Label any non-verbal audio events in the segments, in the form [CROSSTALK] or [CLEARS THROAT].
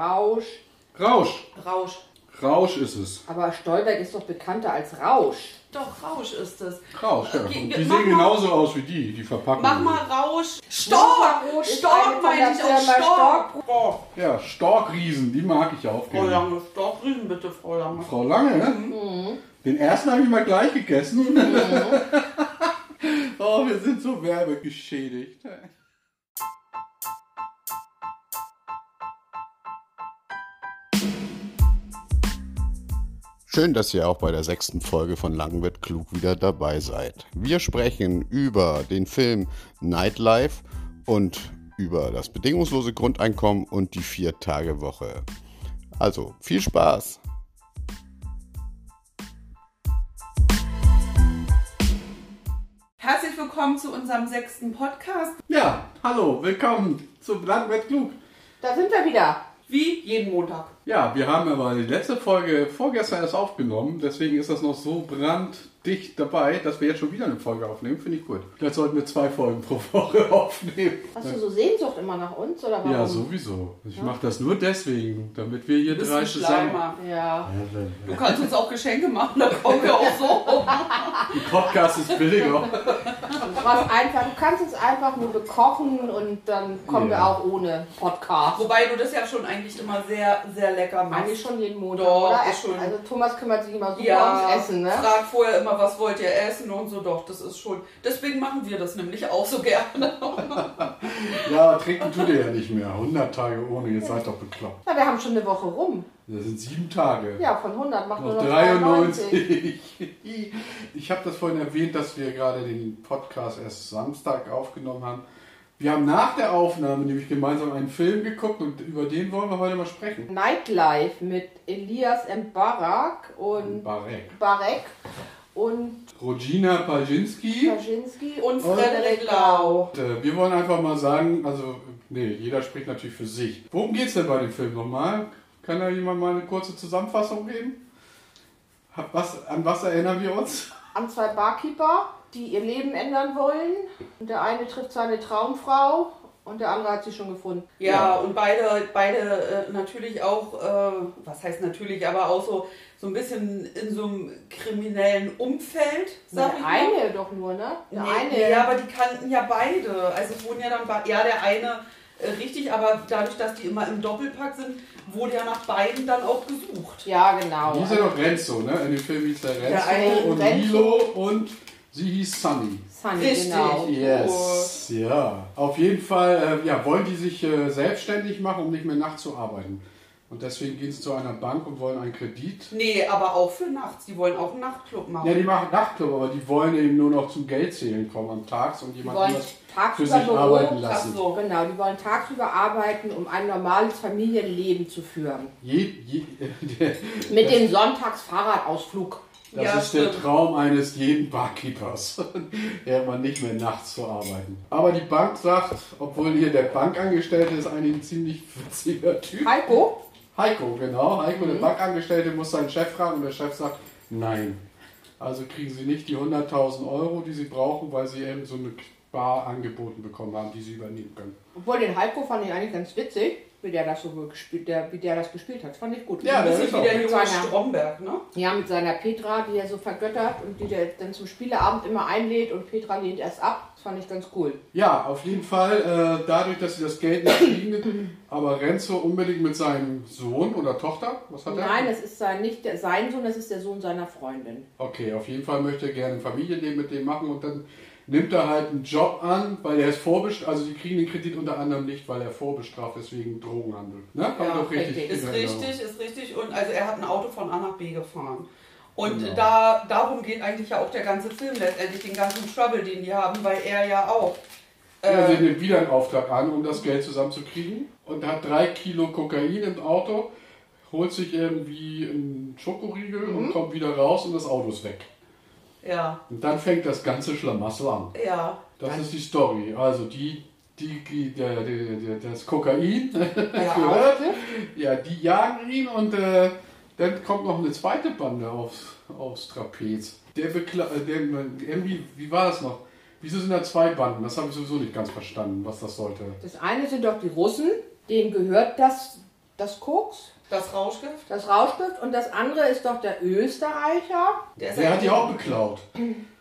Rausch. Rausch. Rausch. Rausch ist es. Aber Stolberg ist doch bekannter als Rausch. Doch, Rausch ist es. Rausch, ja. Und mach die sehen genauso aus wie die, die Verpackung. Mach mal Rausch. Stork! Stork von meine ich auch. Stork. Stork. Ja, Storkriesen, die mag ich auch Frau. Lange, Stork, Riesen bitte, Frau Lange. Frau Lange, ne? Mhm. Den ersten habe ich mal gleich gegessen. [LAUGHS] oh, wir sind so werbegeschädigt. Schön, dass ihr auch bei der sechsten Folge von Lang wird klug wieder dabei seid. Wir sprechen über den Film Nightlife und über das bedingungslose Grundeinkommen und die Vier-Tage-Woche. Also viel Spaß! Herzlich willkommen zu unserem sechsten Podcast. Ja, hallo, willkommen zum Lang wird klug. Da sind wir wieder. Wie jeden Montag. Ja, wir haben aber die letzte Folge vorgestern erst aufgenommen, deswegen ist das noch so branddicht dabei, dass wir jetzt schon wieder eine Folge aufnehmen. Finde ich gut. Vielleicht sollten wir zwei Folgen pro Woche [LAUGHS] aufnehmen. Hast du so Sehnsucht immer nach uns oder warum? Ja, sowieso. Ich mache das nur deswegen, damit wir hier drei ein zusammen. Ja. Du kannst uns auch Geschenke machen, da kommen wir auch so. Die Podcast ist billiger. Du, einfach, du kannst uns einfach nur bekochen und dann kommen wir Ja. auch ohne Podcast. Wobei du das ja schon eigentlich immer sehr, sehr lecker machst. Eigentlich schon jeden Montag, Doch, oder? ist schon. Also Thomas kümmert sich immer super Ja, ums Essen, ne? frag vorher immer, was wollt ihr essen und so. Doch, das ist schon. Deswegen machen wir das nämlich auch so gerne. [LAUGHS] Ja, trinken tut ihr ja nicht mehr. 100 Tage ohne, jetzt seid doch bekloppt. Ja, wir haben schon eine Woche rum. Das sind sieben Tage. Ja, von 100 macht nur Noch noch 93. 93. Ich habe das vorhin erwähnt, dass wir gerade den Podcast erst Samstag aufgenommen haben. Wir haben nach der Aufnahme nämlich gemeinsam einen Film geguckt und über den wollen wir heute mal sprechen. Nightlife mit Elias M. Barak und Barek. Barek und Regina Pajinski. Kaczynski Und und Frederik Lau. Und, äh, wir wollen einfach mal sagen, also, nee, jeder spricht natürlich für sich. Worum geht's denn bei dem Film nochmal? Kann da jemand mal eine kurze Zusammenfassung geben? Hab- Was, an was erinnern wir uns? an zwei Barkeeper, die ihr Leben ändern wollen. Und der eine trifft seine Traumfrau und der andere hat sie schon gefunden. Ja, Ja. und beide, beide äh, natürlich auch, äh, was heißt natürlich, aber auch so, so ein bisschen in so einem kriminellen Umfeld, sag ich der mal. eine doch nur, ne? Der nee, eine. nee, aber die kannten ja beide. Also es wurden ja dann, ja, der eine äh, richtig, aber dadurch, dass die immer im Doppelpack sind, wurde ja nach beiden dann auch gesucht. Ja, genau. Die ja noch Renzo, ne? In dem Film hieß der Der eine Renzo und Renzo. Milo und sie hieß Sunny. Sunny, Richtig. genau. Yes, ja. Auf jeden Fall äh, ja, wollen die sich äh, selbstständig machen, um nicht mehr nachts zu arbeiten. Und deswegen gehen sie zu einer Bank und wollen einen Kredit. Nee, aber auch für nachts. Die wollen auch einen Nachtclub machen. Ja, die machen Nachtclub, aber die wollen eben nur noch zum Geldzählen kommen am Tags und Die jemand wollen anders für tagsüber sich Büro. arbeiten Ach lassen. so. Genau, die wollen tagsüber arbeiten, um ein normales Familienleben zu führen. Je, je, [LAUGHS] Mit dem Sonntagsfahrradausflug. Das Ja, ist der stimmt. Traum eines jeden Barkeepers, [LAUGHS] irgendwann nicht mehr nachts zu arbeiten. Aber die Bank sagt, obwohl hier der Bankangestellte ist eigentlich ein ziemlich witziger Typ. Heiko? Heiko, genau. Heiko, Mhm. der Bankangestellte, muss seinen Chef fragen und der Chef sagt, nein. Also kriegen sie nicht die 100.000 Euro, die sie brauchen, weil sie eben so eine Bar angeboten bekommen haben, die sie übernehmen können. Obwohl den Heiko fand ich eigentlich ganz witzig, wie der das so gespielt, der, wie der das gespielt hat. Fand ich gut. Ja, bisschen ist wie der mit junge seiner- Stromberg, ne? Ja, mit seiner Petra, die er so vergöttert und die der dann zum Spieleabend immer einlädt und Petra lehnt erst ab. Das fand ich ganz cool. Ja, auf jeden Fall, äh, dadurch, dass sie das Geld nicht kriegen, [CLEARS THROAT] aber Renzo unbedingt mit seinem Sohn oder Tochter, was hat er? Nein, das ist sein, nicht der, sein Sohn, das ist der Sohn seiner Freundin. Okay, auf jeden Fall möchte er gerne ein Familienleben mit dem machen und dann nimmt er halt einen Job an, weil er ist vorbestraft, also die kriegen den Kredit unter anderem nicht, weil er vorbestraft ist wegen Drogenhandel. Ne? Kommt Ja, doch richtig. richtig. Ist richtig, ist richtig. Und also er hat ein Auto von A nach B gefahren. Und Genau. da, darum geht eigentlich ja auch der ganze Film letztendlich, den ganzen Trouble, den die haben, weil er ja auch. Ja, sie Äh, nimmt wieder einen Auftrag an, um das Geld zusammenzukriegen und hat drei Kilo Kokain im Auto, holt sich irgendwie einen Schokoriegel Mhm. und kommt wieder raus und das Auto ist weg. Ja, Und dann fängt das ganze Schlamassel an. ja. Das ist die Story. Also die, die, die der, der, der, das Kokain Ja, [LAUGHS] gehört, ja, die jagen ihn und äh, dann kommt noch eine zweite Bande aufs, aufs Trapez. Der, Bekla äh, der irgendwie, wie war das noch? Wieso sind da zwei Banden? Das habe ich sowieso nicht ganz verstanden, was das sollte. Das eine sind doch die Russen, denen gehört das das Koks, Das Rauschgift? das Rauschgift und das andere ist doch der Österreicher. Der, Der hat die auch beklaut.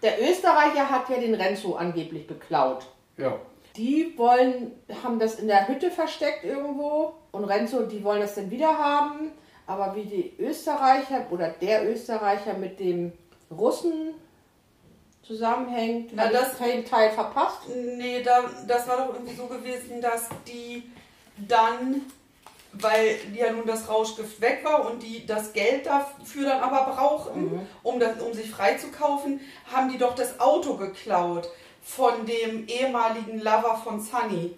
Der Österreicher hat ja den Renzo angeblich beklaut. Ja. Die wollen, haben das in der Hütte versteckt irgendwo und Renzo, die wollen das dann wieder haben. Aber wie die Österreicher oder der Österreicher mit dem Russen zusammenhängt, Na, hab das- keinen Teil verpasst. Nee, da, das war doch irgendwie so gewesen, dass die dann, weil ja nun das Rauschgift weg war und die das Geld dafür dann aber brauchten, um, das, um sich freizukaufen, haben die doch das Auto geklaut von dem ehemaligen Lover von Sunny,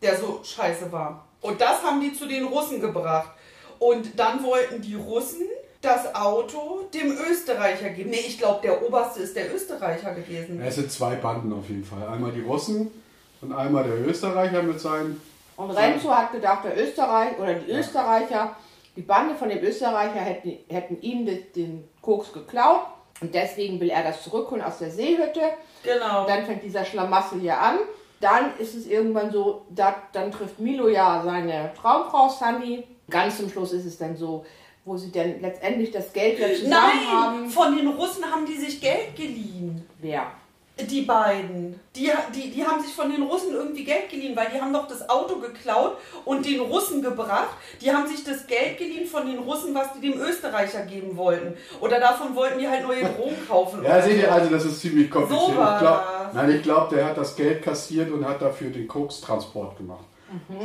der so scheiße war. Und das haben die zu den Russen gebracht. Und dann wollten die Russen das Auto dem Österreicher geben. Nee, ich glaube, der Oberste ist der Österreicher gewesen. Es sind zwei Banden auf jeden Fall. Einmal die Russen und einmal der Österreicher mit seinen. Und Renzo hat gedacht, der Österreich oder die Österreicher, die Bande von dem Österreicher hätten, hätten ihm den, Koks geklaut. Und deswegen will er das zurückholen aus der Seehütte. Genau. Und dann fängt dieser Schlamassel hier an. Dann ist es irgendwann so, da, dann trifft Milo ja seine Traumfrau Sandy. Ganz zum Schluss ist es dann so, wo sie dann letztendlich das Geld wieder zusammen Nein, haben. von den Russen haben die sich Geld geliehen. Wer? Die beiden. Die, die, die haben sich von den Russen irgendwie Geld geliehen, weil die haben doch das Auto geklaut und den Russen gebracht. Die haben sich das Geld geliehen von den Russen, was die dem Österreicher geben wollten. Oder davon wollten die halt neue Drogen kaufen. Ja, seht ihr, also das ist ziemlich kompliziert. So ich glaub, nein, ich glaube, der hat das Geld kassiert und hat dafür den Kokstransport gemacht.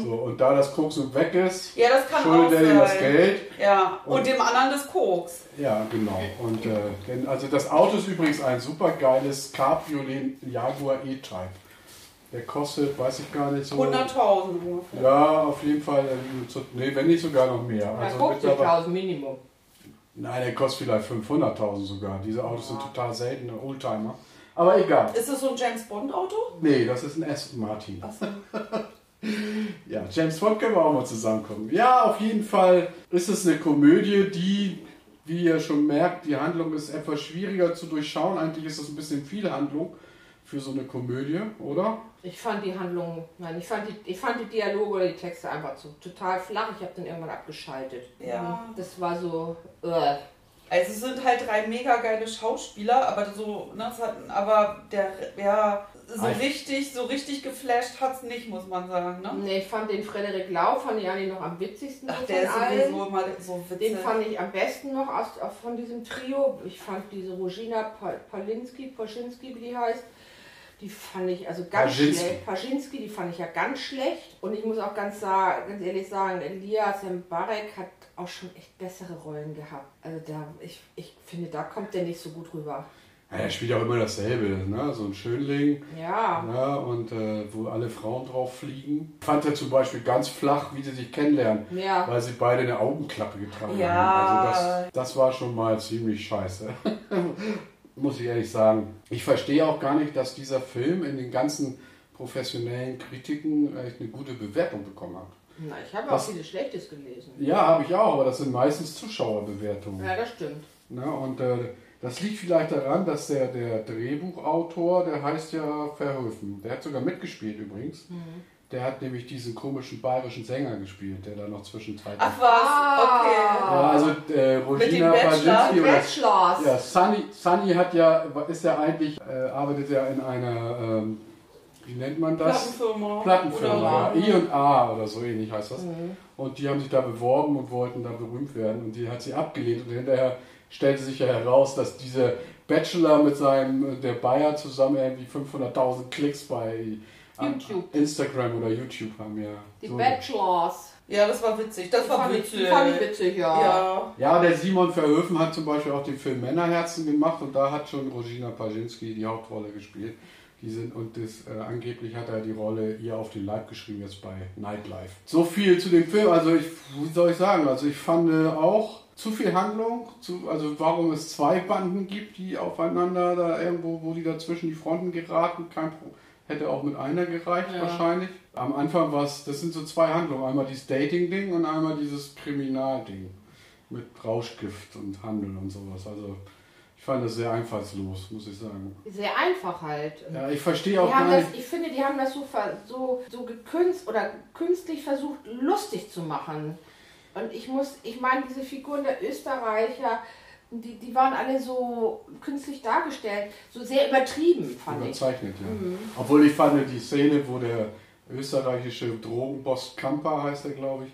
So, und da das Koks weg ist, Ja, das kann schuldet er ihm das. Geld. Ja, und, dem anderen das Koks. Ja, genau. Und äh, denn, also das Auto ist übrigens ein super geiles Cabriolet Jaguar E-Type. Der kostet, weiß ich gar nicht so. 100.000 ungefähr. Ja, auf jeden Fall. äh, zu- Nee, wenn nicht sogar noch mehr. Also mittlerweile- 50.000 Minimum. Nein, der kostet vielleicht 500.000 sogar. Diese Autos sind total seltene Oldtimer. Aber egal. Ist das so ein James Bond Auto? Nee, das ist ein Aston Martin. Achso. [LAUGHS] Ja, James Bond können wir auch mal zusammenkommen. Ja, auf jeden Fall ist es eine Komödie, die, wie ihr schon merkt, die Handlung ist etwas schwieriger zu durchschauen. Eigentlich ist es ein bisschen viel Handlung für so eine Komödie, oder? Ich fand die Handlung, nein, ich fand die, ich fand die Dialoge oder die Texte einfach so total flach. Ich habe dann irgendwann abgeschaltet. Ja. Das war so, äh, Also es sind halt drei mega geile Schauspieler, aber so, ne, es hat, aber der, ja, so Ein- richtig, so richtig geflasht hat's nicht, muss man sagen, ne? nee, ich fand den Frederik Lau, fand ich eigentlich noch am witzigsten Ach, der ist allen. sowieso immer so witzig. Den fand ich am besten noch aus, von diesem Trio. Ich fand diese Rogina Pa- Palinski, Poschinski, wie die heißt, die fand ich also ganz Paschinski. schlecht. Paschinski, die fand ich ja ganz schlecht. Und ich muss auch ganz, ganz ehrlich sagen, Elias Mbarek hat auch schon echt bessere Rollen gehabt. Also da, ich, ich finde, da kommt der nicht so gut rüber. Ja, er spielt auch immer dasselbe, ne? so ein Schönling. Ja, Ja, und äh, wo alle Frauen drauf fliegen. Fand er zum Beispiel ganz flach, wie sie sich kennenlernen, ja. weil sie beide eine Augenklappe getragen Ja. haben. Also das, das war schon mal ziemlich scheiße. [LAUGHS] Muss ich ehrlich sagen. Ich verstehe auch gar nicht, dass dieser Film in den ganzen professionellen Kritiken echt eine gute Bewertung bekommen hat. Na, ich habe auch vieles Schlechtes gelesen. Ja, habe ich auch, aber das sind meistens Zuschauerbewertungen. Ja, das stimmt. Ne? Und äh, das liegt vielleicht daran, dass der, der Drehbuchautor, der heißt ja Verhoeven, der hat sogar mitgespielt übrigens. Der hat nämlich diesen komischen bayerischen Sänger gespielt, der da noch zwischenzeitlich. Ach was, Ah. ja, also äh, Regina dem Bachelor? Pawlinski oder Bachelors. ja, Sunny, Sunny hat ja, ist ja eigentlich, äh, arbeitet ja in einer, ähm, wie nennt man okay. das? Plattenfirma. Plattenfirma, Oder, ja, I und A oder so ähnlich heißt das. Und die haben sich da beworben und wollten da berühmt werden und die hat sie abgelehnt und hinterher stellte sich ja heraus, dass dieser Bachelor mit seinem, der Bayer zusammen irgendwie 500.000 Klicks bei YouTube. Instagram oder YouTube haben, ja. Die So. Bachelors. Ja, das war witzig. Das Die war fand, ich, witzig. die fand ich witzig, ja. Ja. Ja, der Simon Verhoeven hat zum Beispiel auch den Film Männerherzen gemacht und da hat schon Rosina Pawlinski die Hauptrolle gespielt. Die sind, und das, äh, angeblich hat er die Rolle ihr auf den Leib geschrieben jetzt bei Nightlife. So viel zu dem Film. Also ich, wie soll ich sagen, also ich fand äh, auch zu viel Handlung, zu, also warum es zwei Banden gibt, die aufeinander da irgendwo, wo die dazwischen die Fronten geraten, kein Pro hätte auch mit einer gereicht Ja. wahrscheinlich. Am Anfang war es, das sind so zwei Handlungen, einmal dieses Dating-Ding und einmal dieses Kriminalding mit Rauschgift und Handel und sowas. Also ich fand das sehr einfallslos, muss ich sagen. Sehr einfach halt. Ja, ich verstehe Die auch haben gar das, nicht. ich finde, die haben das so, so, so gekünst oder künstlich versucht, lustig zu machen. Und ich muss, ich meine, diese Figuren der Österreicher, die, die waren alle so künstlich dargestellt, so sehr übertrieben, fand ich. Überzeichnet, ja. Obwohl ich fand, die Szene, wo der österreichische Drogenboss Kamper, heißt er, glaube ich,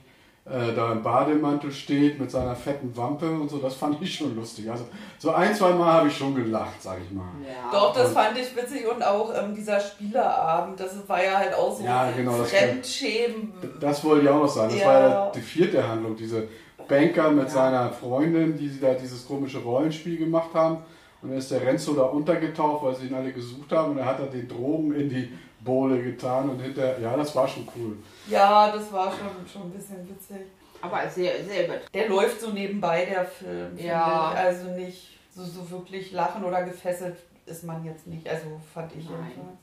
äh, da im Bademantel steht mit seiner fetten Wampe und so, das fand ich schon lustig. Also so ein, zwei Mal habe ich schon gelacht, sag ich mal. Ja. Doch, das fand ich witzig und auch ähm, dieser Spieleabend, das war ja halt auch so Ja, genau, das Fremdschämen. Das wollte ich auch noch sagen. Das Ja. war ja die vierte Handlung. Diese Banker mit seiner Freundin, die sie da dieses komische Rollenspiel gemacht haben. Und dann ist der Renzo da untergetaucht, weil sie ihn alle gesucht haben. Und er hat dann den Drogen in die Bohle getan. Und hinter, ja, das war schon cool. Ja, das war schon, schon ein bisschen witzig. Aber sehr, sehr übertrieben. Der läuft so nebenbei, der Film. Ja. Also nicht so, so wirklich lachen oder gefesselt ist man jetzt nicht. Also fand ich Nein. jedenfalls.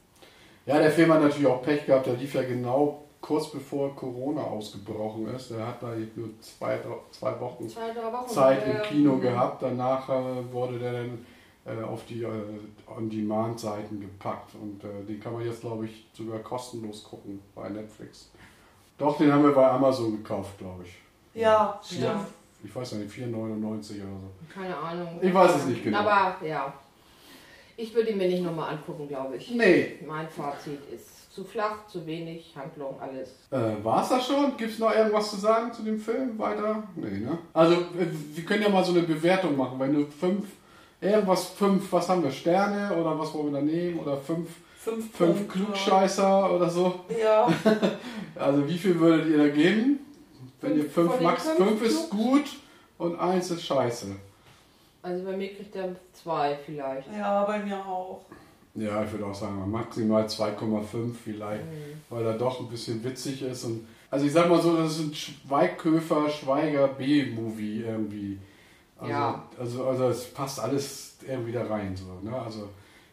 Ja, der Film hat natürlich auch Pech gehabt. Der lief ja genau kurz bevor Corona ausgebrochen ist. Er hat da nur zwei, zwei Wochen Zwei, drei Wochen. Zeit im ähm, Kino gehabt. Danach äh, wurde der dann äh, auf die äh, On-Demand-Seiten gepackt. Und äh, den kann man jetzt, glaube ich, sogar kostenlos gucken bei Netflix. Doch, den haben wir bei Amazon gekauft, glaube ich. Ja, stimmt. Ja. Ich weiß nicht, 4,99 oder so. Keine Ahnung. Ich weiß es nicht genau. Aber ja. Ich würde ihn mir nicht nochmal angucken, glaube ich. Nee. Mein Fazit ist zu flach, zu wenig, Handlung, alles. Äh, War es das schon? Gibt es noch irgendwas zu sagen zu dem Film weiter? Nee, ne? Also, äh, wir können ja mal so eine Bewertung machen. Wenn du fünf, irgendwas fünf, was haben wir, Sterne oder was wollen wir da nehmen? Oder fünf, Fünf, fünf. Klugscheißer oder so? Ja, [LAUGHS] Also, wie viel würdet ihr da geben? Wenn ihr Fünf max, fünf fünf ist Klug- gut und eins ist scheiße. Also bei mir kriegt er zwei vielleicht. ja, bei mir auch. Ja, ich würde auch sagen, maximal 2,5 vielleicht, Mhm. weil er doch ein bisschen witzig ist. Und, also ich sag mal so, das ist ein Schweighöfer, Schweiger B-Movie irgendwie. Also, Ja. also, also es passt alles irgendwie da rein. So, ne? Also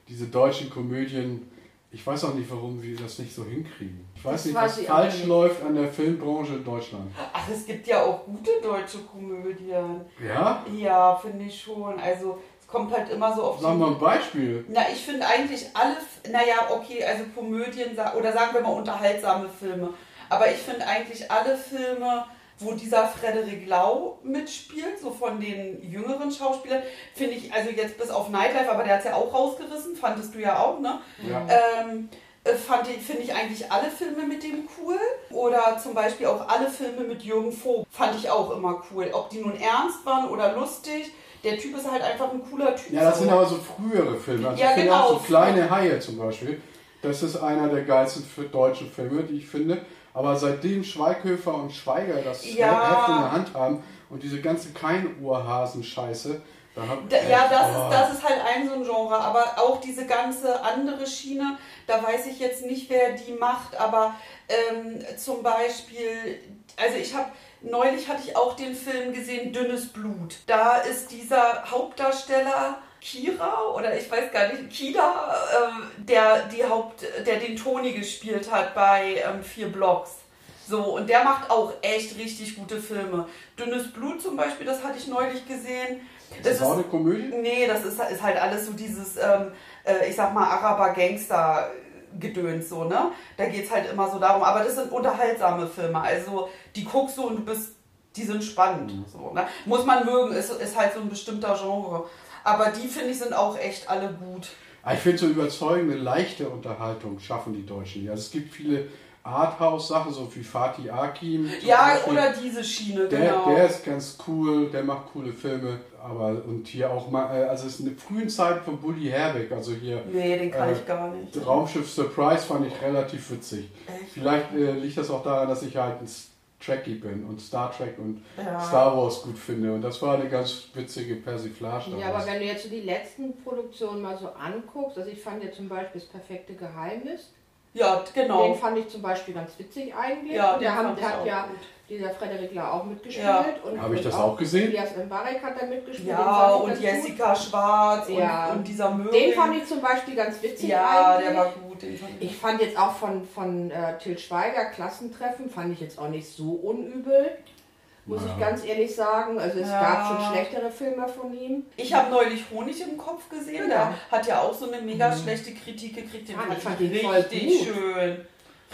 diese deutschen Komödien, ich weiß auch nicht, warum wir das nicht so hinkriegen. Ich weiß Das nicht, was falsch nicht. läuft an der Filmbranche in Deutschland. Ach, es gibt ja auch gute deutsche Komödien. Ja? Ja, finde ich schon. Also kommt halt immer so auf Sagen wir ein Beispiel. Na, ich finde eigentlich alle, naja, okay, also Komödien oder sagen wir mal unterhaltsame Filme. Aber ich finde eigentlich alle Filme, wo dieser Frederik Lau mitspielt, so von den jüngeren Schauspielern, finde ich, also jetzt bis auf Nightlife, aber der hat es ja auch rausgerissen, fandest du ja auch, ne? Ja. Ähm, äh, fand ich, finde ich eigentlich alle Filme mit dem cool. Oder zum Beispiel auch alle Filme mit Jürgen Vogt fand ich auch immer cool. Ob die nun ernst waren oder lustig, der Typ ist halt einfach ein cooler Typ. Ja, das sind aber so frühere Filme. Also Ja, ich finde genau. auch so kleine Haie zum Beispiel. Das ist einer der geilsten für deutschen Filme, die ich finde. Aber seitdem Schweighöfer und Schweiger das Ja. Heft in der Hand haben und diese ganze Kein-Ohrhasen-Scheiße, da Da, ja, das, oh. ist, das ist halt ein so ein Genre, aber auch diese ganze andere Schiene, da weiß ich jetzt nicht, wer die macht, aber ähm, zum Beispiel, also ich habe, neulich hatte ich auch den Film gesehen, Dünnes Blut. Da ist dieser Hauptdarsteller Kira oder ich weiß gar nicht, Kida, ähm, der, die Haupt, der den Toni gespielt hat bei ähm, Vier Blocks. So, und der macht auch echt richtig gute Filme. Dünnes Blut zum Beispiel, das hatte ich neulich gesehen. Ist das auch eine Komödie? Nee, das ist, ist halt alles so dieses, ähm, äh, ich sag mal, Araber-Gangster-Gedöns so, ne? Da geht's halt immer so darum. Aber das sind unterhaltsame Filme. Also, die guckst du und du bist, die sind spannend. So, ne? Muss man mögen, ist, ist halt so ein bestimmter Genre. Aber die, finde ich, sind auch echt alle gut. Ah, Ich finde so überzeugende, leichte Unterhaltung schaffen die Deutschen. nicht. Also es gibt viele Arthouse-Sachen, so wie Fatih Akim. Ja, Beispiel. oder diese Schiene, Der, genau. der ist ganz cool, der macht coole Filme, aber und hier auch mal, äh, also es ist eine frühen Zeit von Bully Herbeck, also hier nee, den kann äh, ich gar nicht. Raumschiff Surprise fand ich relativ witzig. Echt? Vielleicht äh, liegt das auch daran, dass ich halt ein Trekkie bin und Star Trek und Ja. Star Wars gut finde und das war eine ganz witzige Persiflage. Ja, aber wenn du jetzt so die letzten Produktionen mal so anguckst, also ich fand ja zum Beispiel das perfekte Geheimnis, Ja, genau. den fand ich zum Beispiel ganz witzig eigentlich. Ja, und ich hat auch ja gut. Dieser Frederik Lau auch mitgespielt. Ja. Und, Habe ich und das auch gesehen? Elias Mbarek hat da mitgespielt. Ja, und Jessica Schwarz Ja. und, und dieser Möbel. Gut. Den fand ich zum Beispiel ganz witzig Ja, eigentlich. der war gut. Den fand ich Ich fand jetzt auch von, von äh, Till Schweiger Klassentreffen, fand ich jetzt auch nicht so unübel, muss Ja. ich ganz ehrlich sagen. Also es Ja. gab schon schlechtere Filme von ihm. Ich habe neulich Honig im Kopf gesehen. Genau. Der hat ja auch so eine mega schlechte Kritik gekriegt. Den Ah, fand ich fand den voll richtig gut. schön.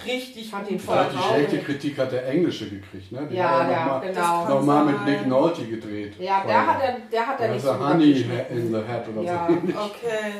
Richtig Fand gut ihn voll die schlechte Kritik hat der Englische gekriegt, ne? Die Ja, hat er ja, nochmal genau. kann noch mit. Nick Nolte gedreht. Ja, der hat er, der hat er nicht also so Honey in the Head oder Ja. so. Okay.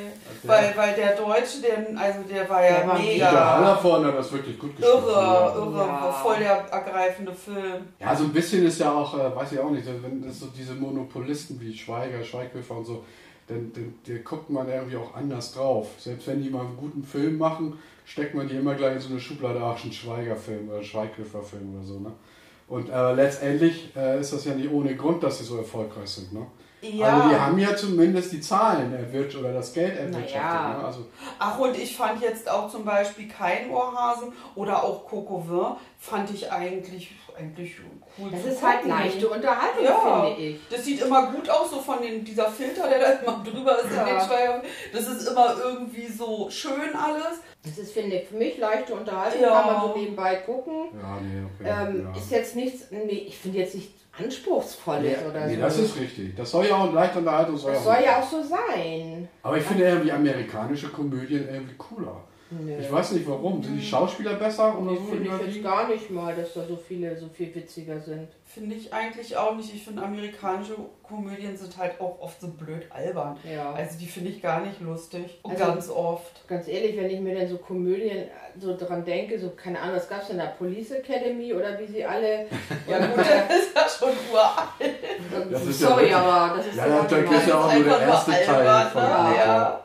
Der- Weil, weil der Deutsche, der, also der war ja Der war mega. Der Hallervorn hat das wirklich gut gespielt. Irre, Ja. irre, Ja. voll der ergreifende Film. Ja, so ein bisschen ist ja auch, äh, weiß ich auch nicht, wenn das so diese Monopolisten wie Schweiger, Schweighöfer und so, dann, dann, dann guckt man irgendwie auch anders drauf. Selbst wenn die mal einen guten Film machen, steckt man die immer gleich in so eine Schublade, ach, ein Schweiger-Film oder Schweighöfer-Film oder so. Ne? Und äh, letztendlich äh, ist das ja nicht ohne Grund, dass sie so erfolgreich sind. Ne? Ja. Also die haben ja zumindest die Zahlen erwirtschaftet oder das Geld erwirtschaftet. Naja. Ne? Also, Ach, und ich fand jetzt auch zum Beispiel kein Ohrhasen oder auch Coco Vin, fand ich eigentlich, eigentlich cool Das zu ist halt leichte Unterhaltung, Ja. finde ich. Das sieht immer gut aus, so von den, dieser Filter, der da immer [LAUGHS] drüber ist Ja. in den. Das ist immer irgendwie so schön alles. Das ist, finde ich, für mich leichte Unterhaltung, Ja. kann man so nebenbei gucken. ja, nee, okay. Ähm, ja. Ist jetzt nichts, nee, ich finde jetzt nicht anspruchsvolles Nee, oder nee, so. das ist richtig. Das soll ja auch leichte Unterhaltung soll das soll ja auch so sein. Aber ich finde irgendwie amerikanische Komödien irgendwie cooler. Nö. Ich weiß nicht warum. Sind die Schauspieler besser oder Nee, so? finde ich jetzt gar nicht mal, dass da so viele so viel witziger sind. Finde ich eigentlich auch nicht. Ich finde, amerikanische Komödien sind halt auch oft so blöd albern. Ja. Also die finde ich gar nicht lustig. Also- Ganz oft. Ganz ehrlich, wenn ich mir dann so Komödien so dran denke, so keine Ahnung, was gab es in der Police Academy oder wie sie alle. [LAUGHS] Ja gut, das ist ja schon uralt. Das ist ja Sorry, aber das ist Ja, ja, auch da immer- gibt's ja auch nur der erste Teil albern, von ne? Ja. ja.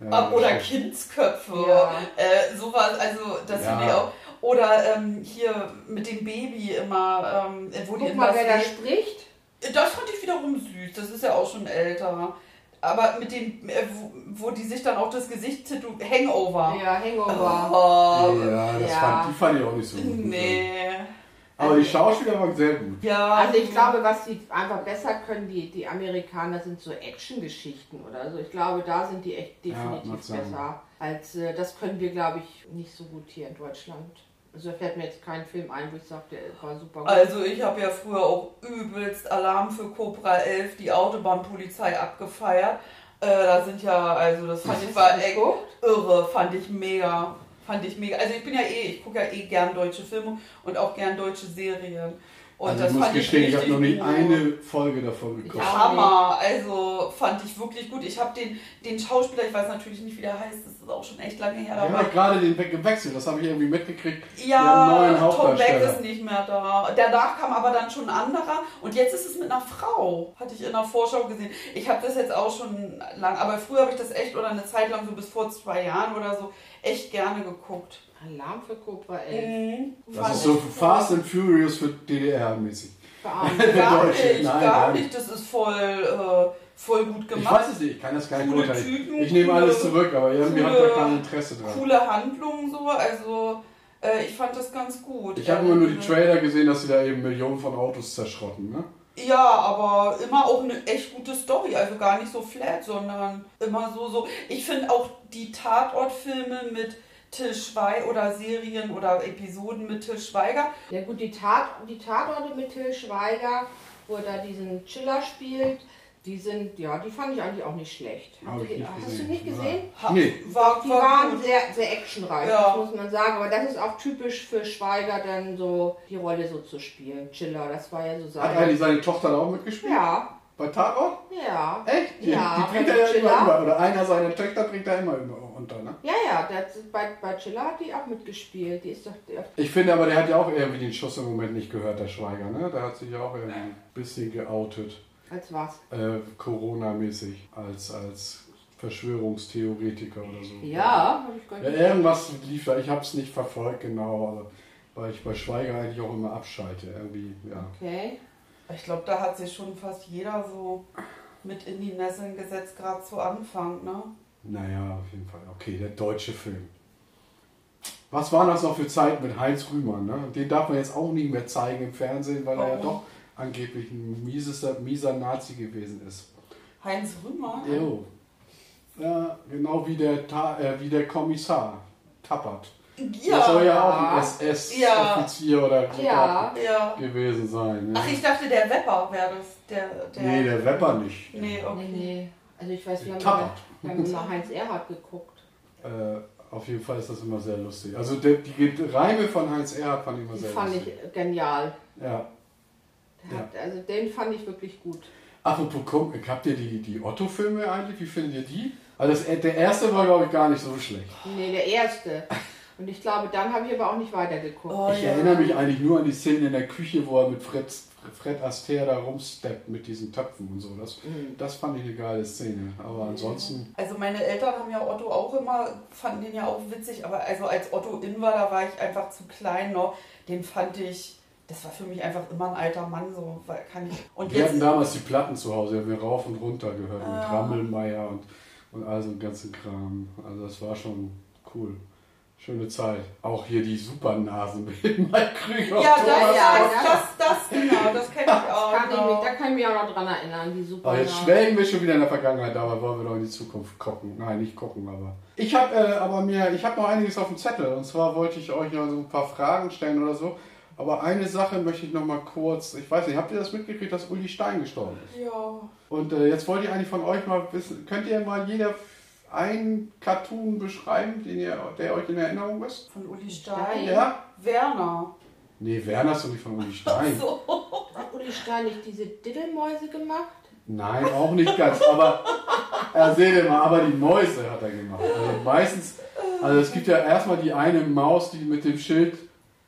Ja, Oder stimmt. Kindsköpfe. Ja. Äh, sowas, also das Ja. finde ich auch. Oder ähm, hier mit dem Baby immer, ähm, wo die Guck in mal, wer da spricht. Das fand ich wiederum süß, das ist ja auch schon älter. Aber mit dem, äh, wo, wo die sich dann auch das Gesicht tätow- Hangover. Ja, Hangover. Oh, Ja, das Ja. Fand, die fand ich auch nicht so gut. nee. Aber die Schauspieler waren sehr gut. Ja. Also ich glaube, was die einfach besser können, die, die Amerikaner, sind so Action-Geschichten oder so. Ich glaube, da sind die echt Ja, definitiv sein. besser. Als äh, das können wir, glaube ich, nicht so gut hier in Deutschland. Also da fällt mir jetzt kein Film ein, wo ich sage, der war super gut. Also ich habe ja früher auch übelst Alarm für Cobra 11, die Autobahnpolizei abgefeiert. Äh, da sind ja, also das fand ich war echt irre, fand ich mega. Fand ich mega. Also ich bin ja eh, ich gucke ja eh gern deutsche Filme und auch gern deutsche Serien. Und also das ich muss gestehen, ich habe richtig noch nie eine Folge davon geguckt. Ja. Hammer, also fand ich wirklich gut. Ich habe den, den Schauspieler, ich weiß natürlich nicht, wie der heißt, das ist auch schon echt lange her. Die haben gerade den Weg gewechselt, das habe ich irgendwie mitgekriegt. Ja, Tom Beck ist nicht mehr da. Danach kam aber dann schon ein anderer und jetzt ist es mit einer Frau. Hatte ich in der Vorschau gesehen. Ich habe das jetzt auch schon lang, aber früher habe ich das echt oder eine Zeit lang, so bis vor zwei Jahren oder so, echt gerne geguckt. Alarm für Cobra 11. Mhm. Das Fand ist so ich Fast and Furious für DDR-mäßig. Gar [LAUGHS] Deutsche. nicht, Nein, gar nicht. Das ist voll, äh, voll gut Ich gemacht. weiß es nicht, ich kann das gar nicht. Typen, Ich nehme alles zurück, aber irgendwie ich coole- da kein Interesse dran. Coole Handlungen so, also äh, ich fand das ganz gut. Ich habe immer nur die Trailer gesehen, dass sie da eben Millionen von Autos zerschrotten. Ne? Ja, aber immer auch eine echt gute Story, also gar nicht so flat, sondern immer so, so. Ich finde auch die Tatortfilme mit Till Schweiger oder Serien oder Episoden mit Till Schweiger, Ja gut, die, Tat, die Tatorte mit Till Schweiger, wo er da diesen Chiller spielt, die sind, ja, die fand ich eigentlich auch nicht schlecht. Hab ich Die- nicht Hast gesehen. du nicht gesehen? ha- Nee. war, Die war waren gut. sehr, sehr actionreich, Ja. das muss man sagen. Aber das ist auch typisch für Schweiger, dann so die Rolle so zu spielen. Chiller, das war ja so Hat sein. eigentlich seine Tochter da auch mitgespielt? Ja, Bei Tatort? ja. Echt? Die, Ja, die bringt er ja Chiller. immer, immer. Oder einer seiner Töchter bringt er immer, immer unter. Ne? Ja, ja, das, bei, bei Chiller hat die auch mitgespielt. Die ist doch. Der, Ich finde aber, der hat ja auch irgendwie den Schuss im Moment nicht gehört, der Schweiger. Ne? Der hat sich ja auch irgendwie ein bisschen geoutet. Als was? Äh, Corona-mäßig. Als, als Verschwörungstheoretiker oder so. Ja, habe ich gar Ja, nicht. irgendwas lief da. Ich habe es nicht verfolgt genau, aber weil ich bei Schweiger eigentlich auch immer abschalte. Irgendwie, ja. Okay. Ich glaube, da hat sich schon fast jeder so mit in die Nesseln gesetzt, gerade zu Anfang, ne? Naja, auf jeden Fall. Okay, der deutsche Film. Was waren das noch für Zeiten mit Heinz Rühmann? Ne? Den darf man jetzt auch nicht mehr zeigen im Fernsehen, weil er ja Warum? doch angeblich ein miesester, mieser Nazi gewesen ist. Heinz Rümer. Jo. Ja, genau wie der, Ta äh, wie der Kommissar Tappert. Ja. Das soll ja auch ein SS-Offizier oder so Ja. ja. gewesen sein. Ne? Ach, ich dachte, der Wepper wäre das. Der, der, nee, der Wepper nicht. Nee, okay. Nee, nee. Also ich weiß, wir haben, Tappert. immer, wir haben immer Heinz Erhardt geguckt. Äh, auf jeden Fall ist das immer sehr lustig. Also der, die Reime von Heinz Erhardt fand ich immer Die sehr fand lustig. ich genial. Ja. Hat, also den fand ich wirklich gut. Apropos, habt ihr die, die Otto-Filme eigentlich? Wie findet ihr die? Also das, der erste war, glaube ich, gar nicht so schlecht. Nee, der erste. Und ich glaube, dann habe ich aber auch nicht weitergeguckt. Oh, Ich ja. erinnere mich eigentlich nur an die Szene in der Küche, wo er mit Fred, Fred Astaire da rumsteppt mit diesen Töpfen und so. Das, Mhm. das fand ich eine geile Szene. Aber ansonsten, Also meine Eltern haben ja Otto auch immer, fanden den ja auch witzig, aber also als Otto in war, da war ich einfach zu klein noch. Den fand ich, das war für mich einfach immer ein alter Mann, so weil kann ich. Und wir hatten jetzt, damals die Platten zu Hause, die haben wir rauf und runter gehört. Mit Ah. Rammelmeier und, und all so einen ganzen Kram. Also das war schon cool. Schöne Zeit. Auch hier die Supernasen mit Mike Krüger. ja, und das, ja, das, ja. das, das, genau, das kenne ich auch. Kann ich genau. mich, da kann ich mich auch noch dran erinnern, die super. Aber jetzt schwelgen wir schon wieder in der Vergangenheit, aber wollen wir doch in die Zukunft gucken. Nein, nicht gucken, aber. Ich habe äh, aber mir, ich habe noch einiges auf dem Zettel. Und zwar wollte ich euch ja so ein paar Fragen stellen oder so. Aber eine Sache möchte ich noch mal kurz. Ich weiß nicht, habt ihr das mitgekriegt, dass Uli Stein gestorben ist? Ja. Und äh, jetzt wollte ich eigentlich von euch mal wissen, könnt ihr mal jeder einen Cartoon beschreiben, den ihr, der euch in Erinnerung ist? Von Uli Stein. Ja? Werner. Nee, Werner ist doch nicht von Uli Stein. So. Hat Uli Stein nicht diese Diddelmäuse gemacht? Nein, auch nicht ganz. Aber äh, seht ihr mal, aber die Mäuse hat er gemacht. Also meistens, also es gibt ja erstmal die eine Maus, die mit dem Schild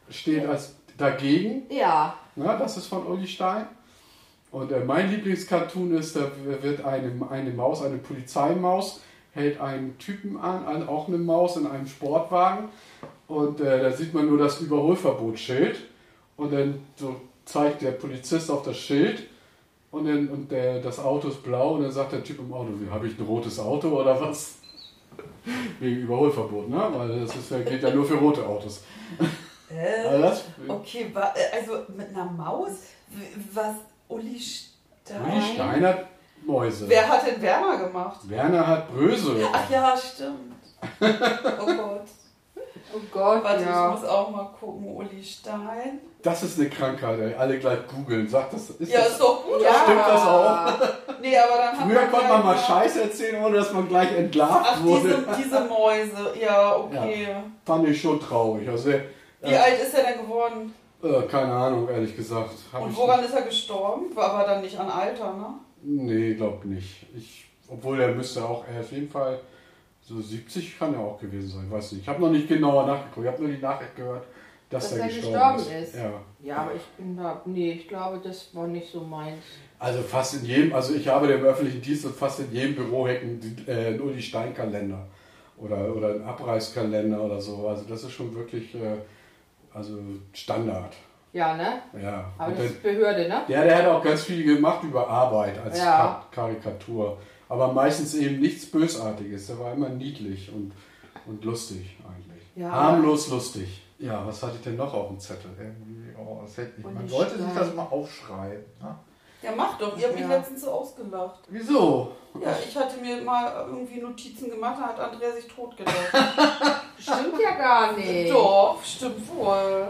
steht als dagegen. Ja. Ja, das ist von Uli Stein. Und äh, mein Lieblingscartoon ist, da wird eine, eine Maus, eine Polizeimaus, hält einen Typen an, an, auch eine Maus in einem Sportwagen. Und äh, da sieht man nur das Überholverbotsschild. Und dann so zeigt der Polizist auf das Schild. Und, dann, und der, das Auto ist blau. Und dann sagt der Typ im Auto, habe ich ein rotes Auto oder was? [LAUGHS] Wegen Überholverbot, ne? Weil das ist, gilt ja nur für rote Autos. [LAUGHS] Äh, Also okay, wa- äh, also mit einer Maus? Was? Uli Stein? Uli Stein hat Mäuse. Wer hat denn Werner gemacht? Werner hat Brösel. Ach ja, stimmt. Oh Gott. Oh Gott, Warte, ich ja. muss auch mal gucken. Uli Stein. Das ist eine Krankheit, ey. Alle gleich googeln. Sagt das, ist Ja, das, ist doch gut. ja. Stimmt das auch? [LAUGHS] Nee, aber dann hat Früher konnte man mal Scheiße erzählen, ohne dass man gleich entlarvt Ach, wurde. diese, diese Mäuse. Ja, okay. Fand ich schon traurig. Also, Wie alt ist er denn geworden? äh, keine Ahnung, ehrlich gesagt. Hab Und ich woran ist er gestorben? War aber dann nicht an Alter, ne? Nee, glaub nicht. Ich, obwohl er müsste auch, er ist auf jeden Fall so 70 kann er auch gewesen sein. Weiß nicht. Ich habe noch nicht genauer nachgeguckt. Ich habe nur die Nachricht gehört, dass, Dass er er gestorben, gestorben ist. ist. Ja. Ja, aber ich bin da. Nee, ich glaube, das war nicht so meins. Also fast in jedem, also ich arbeite im öffentlichen Dienst und fast in jedem Büro hängt ein, äh, ein Uli Stein Kalender oder, oder ein Abreißkalender oder so. Also das ist schon wirklich äh, also Standard. Ja, ne? Ja. Aber Und das der, ist Behörde, ne? der, der hat auch ganz viel gemacht über Arbeit als Ja. Ka Karikatur. Aber meistens eben nichts Bösartiges. Der war immer niedlich und, und lustig eigentlich. Ja. Harmlos lustig. Ja, was hatte ich denn noch auf dem Zettel? Irgendwie, oh, das hätte ich, man sollte sich das mal aufschreiben. Ne? Ja, mach doch. Ihr habt mich Ja. letztens so ausgelacht. Wieso? Ja, ich hatte mir mal irgendwie Notizen gemacht, da hat Andrea sich totgelacht. [LAUGHS] Stimmt ja gar nicht. Doch, stimmt wohl.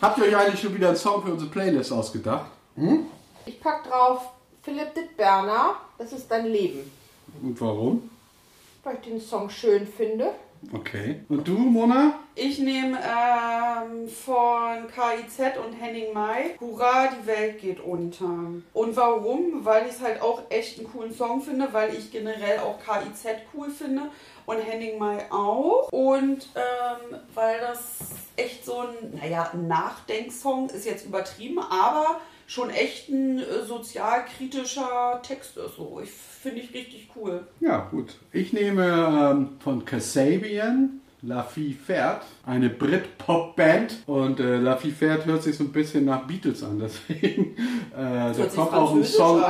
Habt ihr euch eigentlich schon wieder einen Song für unsere Playlist ausgedacht? Hm? Ich pack drauf Philipp Dittberner, das ist dein Leben. Und warum? Weil ich den Song schön finde. Okay. Und du, Mona? Ich nehme ähm, von KIZ und Henning Mai Hurra, die Welt geht unter. Und warum? Weil ich es halt auch echt einen coolen Song finde, weil ich generell auch KIZ cool finde und Henning Mai auch. Und ähm, weil das echt so ein, naja, Nachdenksong ist jetzt übertrieben, aber schon echt ein äh, sozialkritischer Text ist. So. Ich finde ich richtig cool. Ja, gut. Ich nehme ähm, von Kasabian La Fille Fährt, eine Brit-Pop-Band. Und äh, La Fille Fährt hört sich so ein bisschen nach Beatles an, [LAUGHS] deswegen. Äh, da kommt auch ein Song.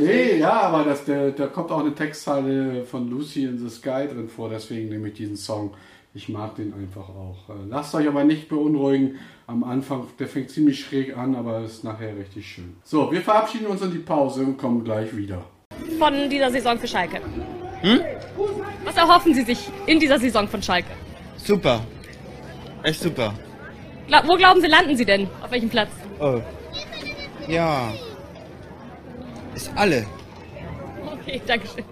Nee, ja, aber das, der, da kommt auch eine Textzeile von Lucy in the Sky drin vor, deswegen nehme ich diesen Song. Ich mag den einfach auch. Äh, Lasst euch aber nicht beunruhigen. Am Anfang, der fängt ziemlich schräg an, aber ist nachher richtig schön. So, wir verabschieden uns in die Pause und kommen gleich wieder. von dieser Saison für Schalke? Was erhoffen Sie sich in dieser Saison von Schalke? Super. Echt super. Gla wo glauben Sie, landen Sie denn? Auf welchem Platz? Oh. Ja. Ist alle. Okay, danke schön.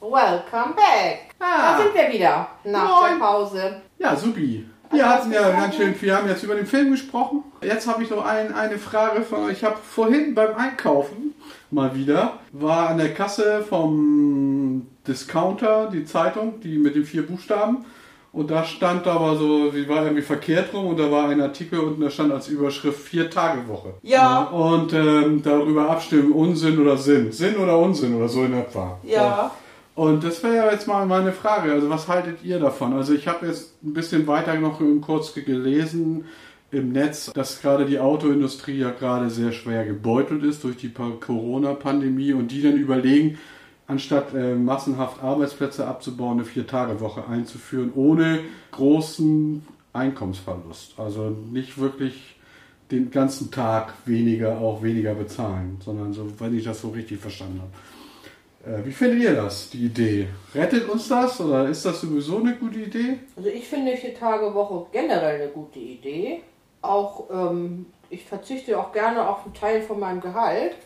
Welcome back. Ah. Da sind wir wieder nach Moin. der Pause. Ja, supi. Wir hatten ja ganz schön viel, haben jetzt über den Film gesprochen. Jetzt habe ich noch ein, eine Frage von euch. Ich habe vorhin beim Einkaufen mal wieder, war an der Kasse vom Discounter, die Zeitung, die mit den vier Buchstaben. Und da stand aber so, die war irgendwie verkehrt rum und da war ein Artikel und da stand als Überschrift vier Tage Woche. Ja. Und ähm, darüber abstimmen, Unsinn oder Sinn. Sinn oder Unsinn oder so in etwa. Ja. Und das wäre ja jetzt mal meine Frage. Also was haltet ihr davon? Also ich habe jetzt ein bisschen weiter noch kurz gelesen im Netz, dass gerade die Autoindustrie ja gerade sehr schwer gebeutelt ist durch die Pa- Corona-Pandemie und die dann überlegen, anstatt äh, massenhaft Arbeitsplätze abzubauen, eine Vier-Tage-Woche einzuführen, ohne großen Einkommensverlust. Also nicht wirklich den ganzen Tag weniger, auch weniger bezahlen, sondern so, wenn ich das so richtig verstanden habe. Äh, Wie findet ihr das, die Idee? Rettet uns das oder ist das sowieso eine gute Idee? Also ich finde vier Tage Woche generell eine gute Idee. Auch ähm, ich verzichte auch gerne auf einen Teil von meinem Gehalt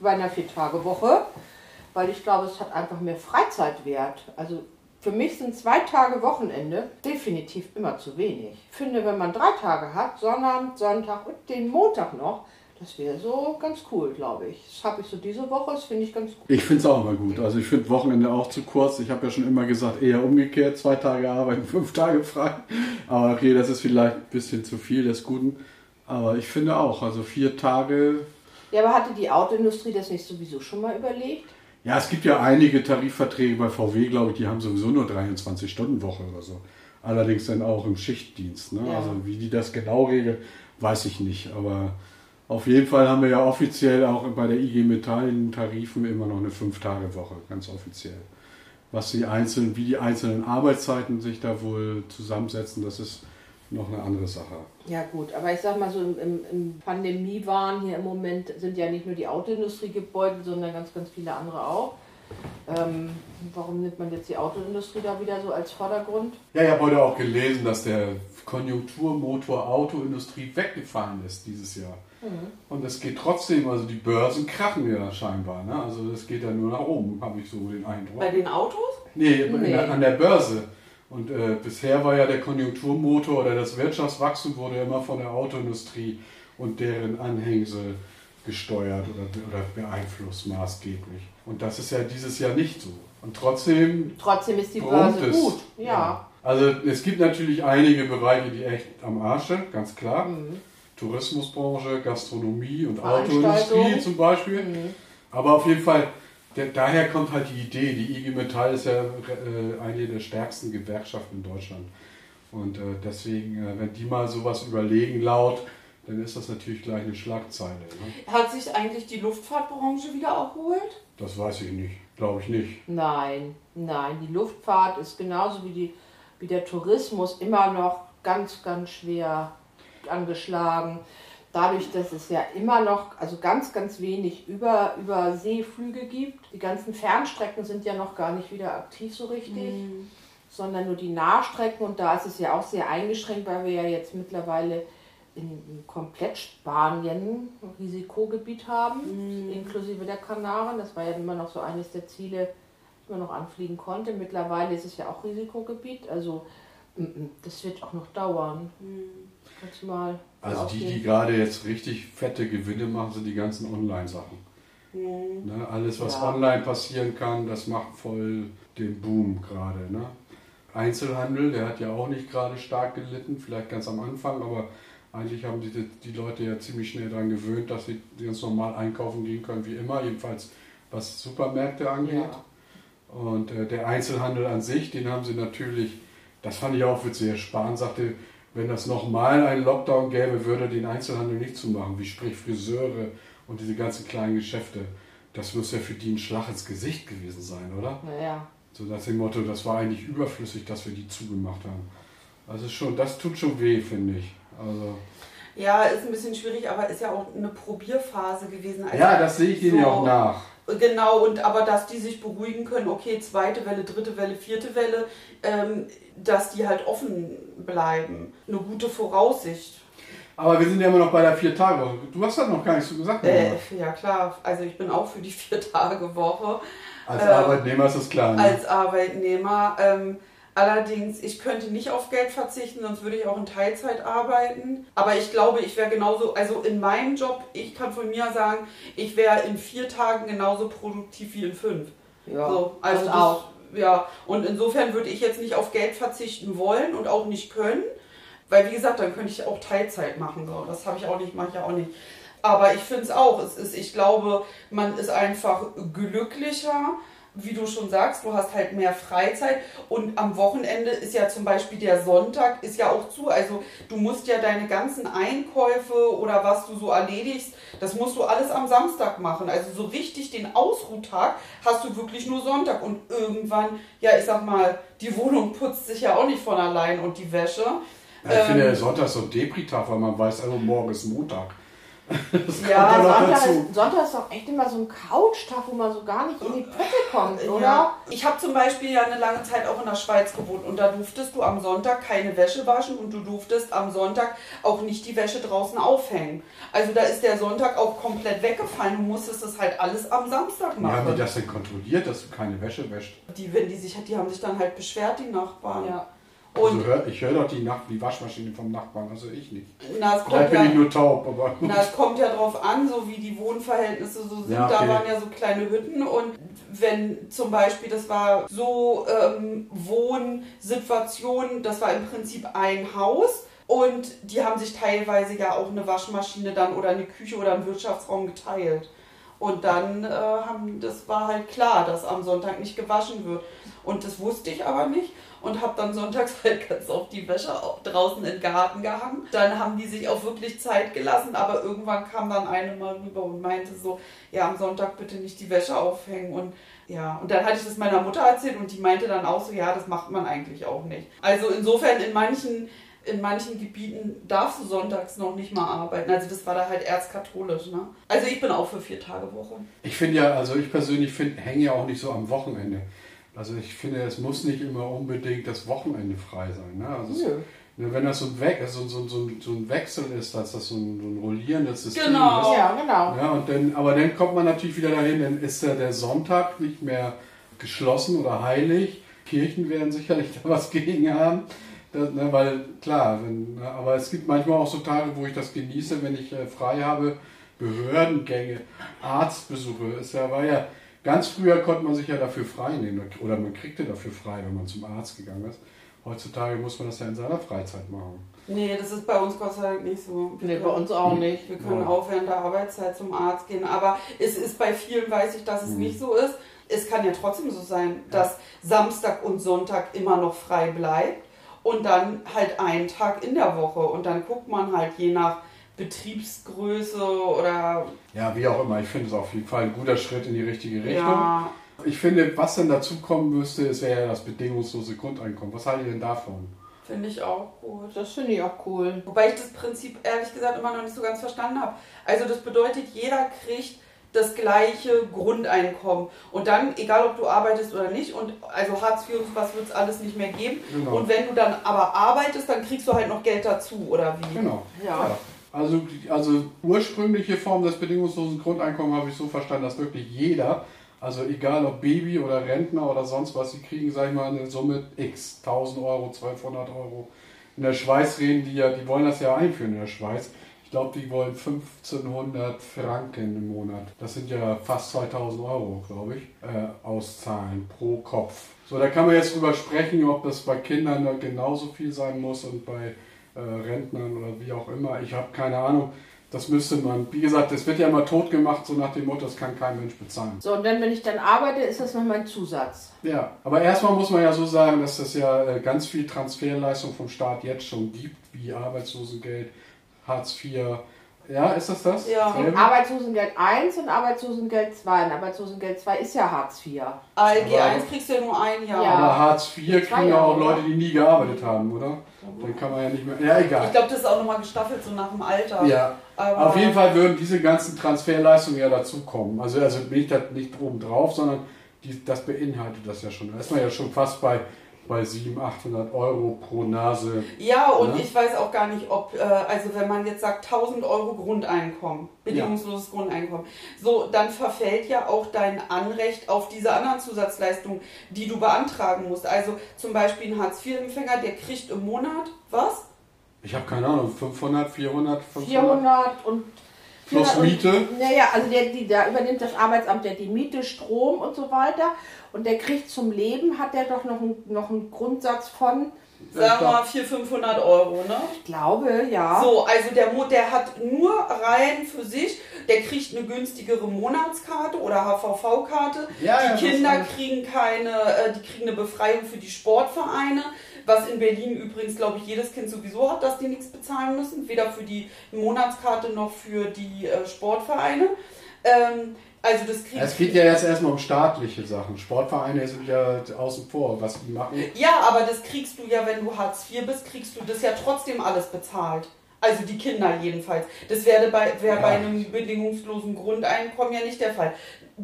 bei einer vier Tage Woche, weil ich glaube, es hat einfach mehr Freizeitwert. Also für mich sind zwei Tage Wochenende definitiv immer zu wenig. Ich finde, wenn man drei Tage hat, Sonnabend, Sonntag und den Montag noch, das wäre so ganz cool, glaube ich. Das habe ich so diese Woche, das finde ich ganz gut. Ich finde es auch immer gut. Also ich finde Wochenende auch zu kurz. Ich habe ja schon immer gesagt, eher umgekehrt, zwei Tage arbeiten, [LAUGHS] fünf Tage frei. Aber okay, das ist vielleicht ein bisschen zu viel des Guten. Aber ich finde auch, also vier Tage. Ja, aber hatte die Autoindustrie das nicht sowieso schon mal überlegt? Ja, es gibt ja einige Tarifverträge bei VW, glaube ich, die haben sowieso nur 23-Stunden-Woche oder so. Allerdings dann auch im Schichtdienst. Ne? Ja. Also wie die das genau regeln, weiß ich nicht. Aber auf jeden Fall haben wir ja offiziell auch bei der IG Metall in Tarifen immer noch eine Fünf-Tage-Woche, ganz offiziell. Was die einzelnen, wie die einzelnen Arbeitszeiten sich da wohl zusammensetzen, das ist noch eine andere Sache. Ja gut, aber ich sag mal so im, im, im Pandemiewahn hier im Moment sind ja nicht nur die Autoindustrie gebeutelt, sondern ganz, ganz viele andere auch. Ähm, warum nimmt man jetzt die Autoindustrie da wieder so als Vordergrund? Ja, ich habe heute auch gelesen, dass der Konjunkturmotor Autoindustrie weggefallen ist dieses Jahr. Und es geht trotzdem, also die Börsen krachen ja scheinbar. Ne? Also das geht ja nur nach oben, habe ich so den Eindruck. Bei den Autos? Nee, Nee. Der, an der Börse. Und äh, bisher war ja der Konjunkturmotor oder das Wirtschaftswachstum wurde ja immer von der Autoindustrie und deren Anhängsel gesteuert oder, oder beeinflusst maßgeblich. Und das ist ja dieses Jahr nicht so. Und trotzdem Trotzdem ist die Börse es. gut. Ja. Also es gibt natürlich einige Bereiche, die echt am Arsch sind, ganz klar. Mhm. Tourismusbranche, Gastronomie und. Autoindustrie zum Beispiel. Mhm. Aber auf jeden Fall, daher kommt halt die Idee. Die IG Metall ist ja äh, eine der stärksten Gewerkschaften in Deutschland. Und äh, deswegen, äh, wenn die mal sowas überlegen laut, dann ist das natürlich gleich eine Schlagzeile. Ne? Hat sich eigentlich die Luftfahrtbranche wieder erholt? Das weiß ich nicht. Glaube ich nicht. Nein, nein, die Luftfahrt ist genauso wie, die, wie der Tourismus immer noch ganz, ganz schwer angeschlagen. Dadurch, dass es ja immer noch, also ganz, ganz wenig über, über Seeflüge gibt. Die ganzen Fernstrecken sind ja noch gar nicht wieder aktiv so richtig, sondern nur die Nahstrecken. Und da ist es ja auch sehr eingeschränkt, weil wir ja jetzt mittlerweile in komplett Spanien Risikogebiet haben, inklusive der Kanaren. Das war ja immer noch so eines der Ziele, die man noch anfliegen konnte. Mittlerweile ist es ja auch Risikogebiet. Also mm, mm, das wird auch noch dauern. Kannst du mal Also die, die gerade jetzt richtig fette Gewinne machen, sind die ganzen Online-Sachen. Ne? Alles, was Ja. online passieren kann, das macht voll den Boom gerade. Ne? Einzelhandel, der hat ja auch nicht gerade stark gelitten, vielleicht ganz am Anfang, aber eigentlich haben die, die Leute ja ziemlich schnell daran gewöhnt, dass sie ganz normal einkaufen gehen können, wie immer, jedenfalls was Supermärkte angeht. Ja. Und äh, der Einzelhandel an sich, den haben sie natürlich, das fand ich auch witzig, Herr Spahn sagte, wenn das nochmal einen Lockdown gäbe, würde den Einzelhandel nicht zumachen, wie sprich Friseure und diese ganzen kleinen Geschäfte. Das muss ja für die ein Schlag ins Gesicht gewesen sein, oder? Naja, So nach dem Motto, das war eigentlich überflüssig, dass wir die zugemacht haben. Also schon, das tut schon weh, finde ich. Also, Ja, ist ein bisschen schwierig, aber ist ja auch eine Probierphase gewesen. Also ja, das sehe ich denen ja so- auch nach. Genau, und aber dass die sich beruhigen können, okay, zweite Welle, dritte Welle, vierte Welle, ähm, dass die halt offen bleiben. Eine gute Voraussicht. Aber wir sind ja immer noch bei der vier Tage. Du hast das noch gar nicht so gesagt. Äh, ja klar, also ich bin auch für die vier Tage Woche. Als äh, Arbeitnehmer ist das klar. Ne? als Arbeitnehmer. Ähm, allerdings, ich könnte nicht auf Geld verzichten, sonst würde ich auch in Teilzeit arbeiten. Aber ich glaube, ich wäre genauso, also in meinem Job, ich kann von mir sagen, ich wäre in vier Tagen genauso produktiv wie in fünf. Ja, so, also das auch. Ja, und insofern würde ich jetzt nicht auf Geld verzichten wollen und auch nicht können. Weil, wie gesagt, dann könnte ich auch Teilzeit machen. So. Das habe ich auch nicht, mache ich ja auch nicht. Aber ich finde es auch. Es ist, ich glaube, man ist einfach glücklicher, wie du schon sagst, du hast halt mehr Freizeit und am Wochenende ist ja zum Beispiel der Sonntag ist ja auch zu. Also du musst ja deine ganzen Einkäufe oder was du so erledigst, das musst du alles am Samstag machen. Also so richtig den Ausruhtag hast du wirklich nur Sonntag und irgendwann, ja ich sag mal, die Wohnung putzt sich ja auch nicht von allein und die Wäsche. Ja, ich finde, Ähm, der Sonntag ist so ein Depri-Tag, weil man weiß, also morgen ist Montag. Ja, Sonntag ist, Sonntag ist doch echt immer so ein Couchtag, wo man so gar nicht in die Pötte kommt, oder? Ja. Ich habe zum Beispiel ja eine lange Zeit auch in der Schweiz gewohnt und da durftest du am Sonntag keine Wäsche waschen und du durftest am Sonntag auch nicht die Wäsche draußen aufhängen. Also da ist der Sonntag auch komplett weggefallen. Du musstest das halt alles am Samstag Wie haben die machen. das denn kontrolliert, dass du keine Wäsche wäscht? Die, wenn die sich, die haben sich dann halt beschwert, die Nachbarn. Ja. Also Und hör, ich höre doch die, Nach die Waschmaschine vom Nachbarn, also ich nicht. na, es Vielleicht bin ja, ich nur taub, aber. [LAUGHS] Na, es kommt ja drauf an, so wie die Wohnverhältnisse so sind. Ja, okay. Da waren ja so kleine Hütten und wenn zum Beispiel, das war so ähm, Wohnsituation, das war im Prinzip ein Haus und die haben sich teilweise ja auch eine Waschmaschine dann oder eine Küche oder einen Wirtschaftsraum geteilt. Und dann äh, haben, das war halt klar, dass am Sonntag nicht gewaschen wird. Und das wusste ich aber nicht und habe dann sonntags [LAUGHS] halt ganz oft die Wäsche draußen im Garten gehangen. Dann haben die sich auch wirklich Zeit gelassen, aber irgendwann kam dann eine mal rüber und meinte so, ja, am Sonntag bitte nicht die Wäsche aufhängen und ja, und dann hatte ich das meiner Mutter erzählt und die meinte dann auch so, ja, das macht man eigentlich auch nicht. Also insofern in manchen in manchen Gebieten darfst du sonntags noch nicht mal arbeiten. Also das war da halt erzkatholisch, ne? Also ich bin auch für vier Tage Woche. Ich finde ja, also ich persönlich finde, hänge ja auch nicht so am Wochenende. Also ich finde, es muss nicht immer unbedingt das Wochenende frei sein. Ne? Also es, Nö. ne, wenn das so ein, We so, so, so, so ein Wechsel ist, dass das so ein, so ein rollierendes System Genau. ist. Ja, genau. Ja, und dann, aber dann kommt man natürlich wieder dahin, dann ist ja der Sonntag nicht mehr geschlossen oder heilig. Kirchen werden sicherlich [LAUGHS] da was gegen haben. Das, ne, weil klar, wenn, ne, aber es gibt manchmal auch so Tage, wo ich das genieße, wenn ich äh, frei habe, Behördengänge, Arztbesuche. Es ja, war ja, ganz früher konnte man sich ja dafür frei nehmen oder man kriegte dafür frei, wenn man zum Arzt gegangen ist. Heutzutage muss man das ja in seiner Freizeit machen. Nee, das ist bei uns Gott sei Dank nicht so. Wir Nee, bei können- uns auch nicht. Wir können Ja. auch während der Arbeitszeit zum Arzt gehen, aber es ist bei vielen, weiß ich, dass es Mhm. nicht so ist. Es kann ja trotzdem so sein, dass Samstag und Sonntag immer noch frei bleibt und dann halt einen Tag in der Woche und dann guckt man halt je nach Betriebsgröße oder Ja, wie auch immer, ich finde es auf jeden Fall ein guter Schritt in die richtige Richtung. ja, Ich finde, was dann dazu kommen müsste, es wäre ja das bedingungslose Grundeinkommen. Was haltet ihr denn davon? finde ich auch gut. Das finde ich auch cool. Wobei ich das Prinzip ehrlich gesagt immer noch nicht so ganz verstanden habe. Also das bedeutet, jeder kriegt das gleiche Grundeinkommen. Und dann, egal ob du arbeitest oder nicht, und also Hartz IV und was wird es alles nicht mehr geben. Genau. Und wenn du dann aber arbeitest, dann kriegst du halt noch Geld dazu, oder wie? Genau. Ja. Also, die- also ursprüngliche Form des bedingungslosen Grundeinkommens habe ich so verstanden, dass wirklich jeder, also egal ob Baby oder Rentner oder sonst was, sie kriegen, sag ich mal, eine Summe X, 1000 Euro, 1200 Euro. In der Schweiz reden die ja, die wollen das ja einführen in der Schweiz. Ich glaube, die wollen 1500 Franken im Monat. Das sind ja fast 2000 Euro, glaube ich, äh, auszahlen pro Kopf. So, da kann man jetzt drüber sprechen, ob das bei Kindern genauso viel sein muss und bei äh, Rentnern oder wie auch immer. Ich habe keine Ahnung. Das müsste man, wie gesagt, das wird ja immer tot gemacht, so nach dem Motto, das kann kein Mensch bezahlen. So, und dann, wenn ich dann arbeite, ist das noch mein Zusatz. Ja, aber erstmal muss man ja so sagen, dass es ja äh, ganz viel Transferleistung vom Staat jetzt schon gibt, wie Arbeitslosengeld, Hartz IV. Ja, ist das das? Ja. Selbe? Arbeitslosengeld 1 und Arbeitslosengeld 2. Und Arbeitslosengeld 2 ist ja Hartz IV. ALG Aber- 1 kriegst du ja nur ein Jahr. Ja. Aber Hartz IV kriegen ja auch Leute, die nie gearbeitet haben, oder? Dann kann man ja nicht mehr. Ja, egal. Ich glaube, das ist auch nochmal gestaffelt, so nach dem Alter. Ja, Aber auf jeden Fall würden diese ganzen Transferleistungen ja dazukommen. Also, also nicht, nicht oben drauf, sondern die, das beinhaltet das ja schon. Da ist man ja schon fast bei bei 700, 800 Euro pro Nase. Ja, und Ne? ich weiß auch gar nicht, ob, äh, also wenn man jetzt sagt 1000 Euro Grundeinkommen, bedingungsloses Grundeinkommen, so, dann verfällt ja auch dein Anrecht auf diese anderen Zusatzleistungen, die du beantragen musst. Also zum Beispiel ein Hartz-IV-Empfänger, der kriegt im Monat, was? Ich habe keine Ahnung, 500, 400, 500. 400 und Plus 400 Miete? Naja, also der, die, da übernimmt das Arbeitsamt ja die Miete, Strom und so weiter. Und der kriegt zum Leben, hat der doch noch, einen- noch einen Grundsatz von, Sagen wir mal 400, 500 Euro, ne? ich glaube, ja. So, also der, Mo- der hat nur rein für sich, der kriegt eine günstigere Monatskarte oder HVV-Karte. Ja, ja, die Kinder alles. kriegen keine, äh, die kriegen eine Befreiung für die Sportvereine, was in Berlin übrigens, glaube ich, jedes Kind sowieso hat, dass die nichts bezahlen müssen, weder für die Monatskarte noch für die äh, Sportvereine. Ähm, also das kriegen Es geht ja jetzt erstmal um staatliche Sachen. Sportvereine sind ja außen vor, was die machen. Ja, aber das kriegst du ja, wenn du Hartz IV bist, kriegst du das ja trotzdem alles bezahlt. Also die Kinder jedenfalls. Das wäre bei, wäre Ja. bei einem bedingungslosen Grundeinkommen ja nicht der Fall.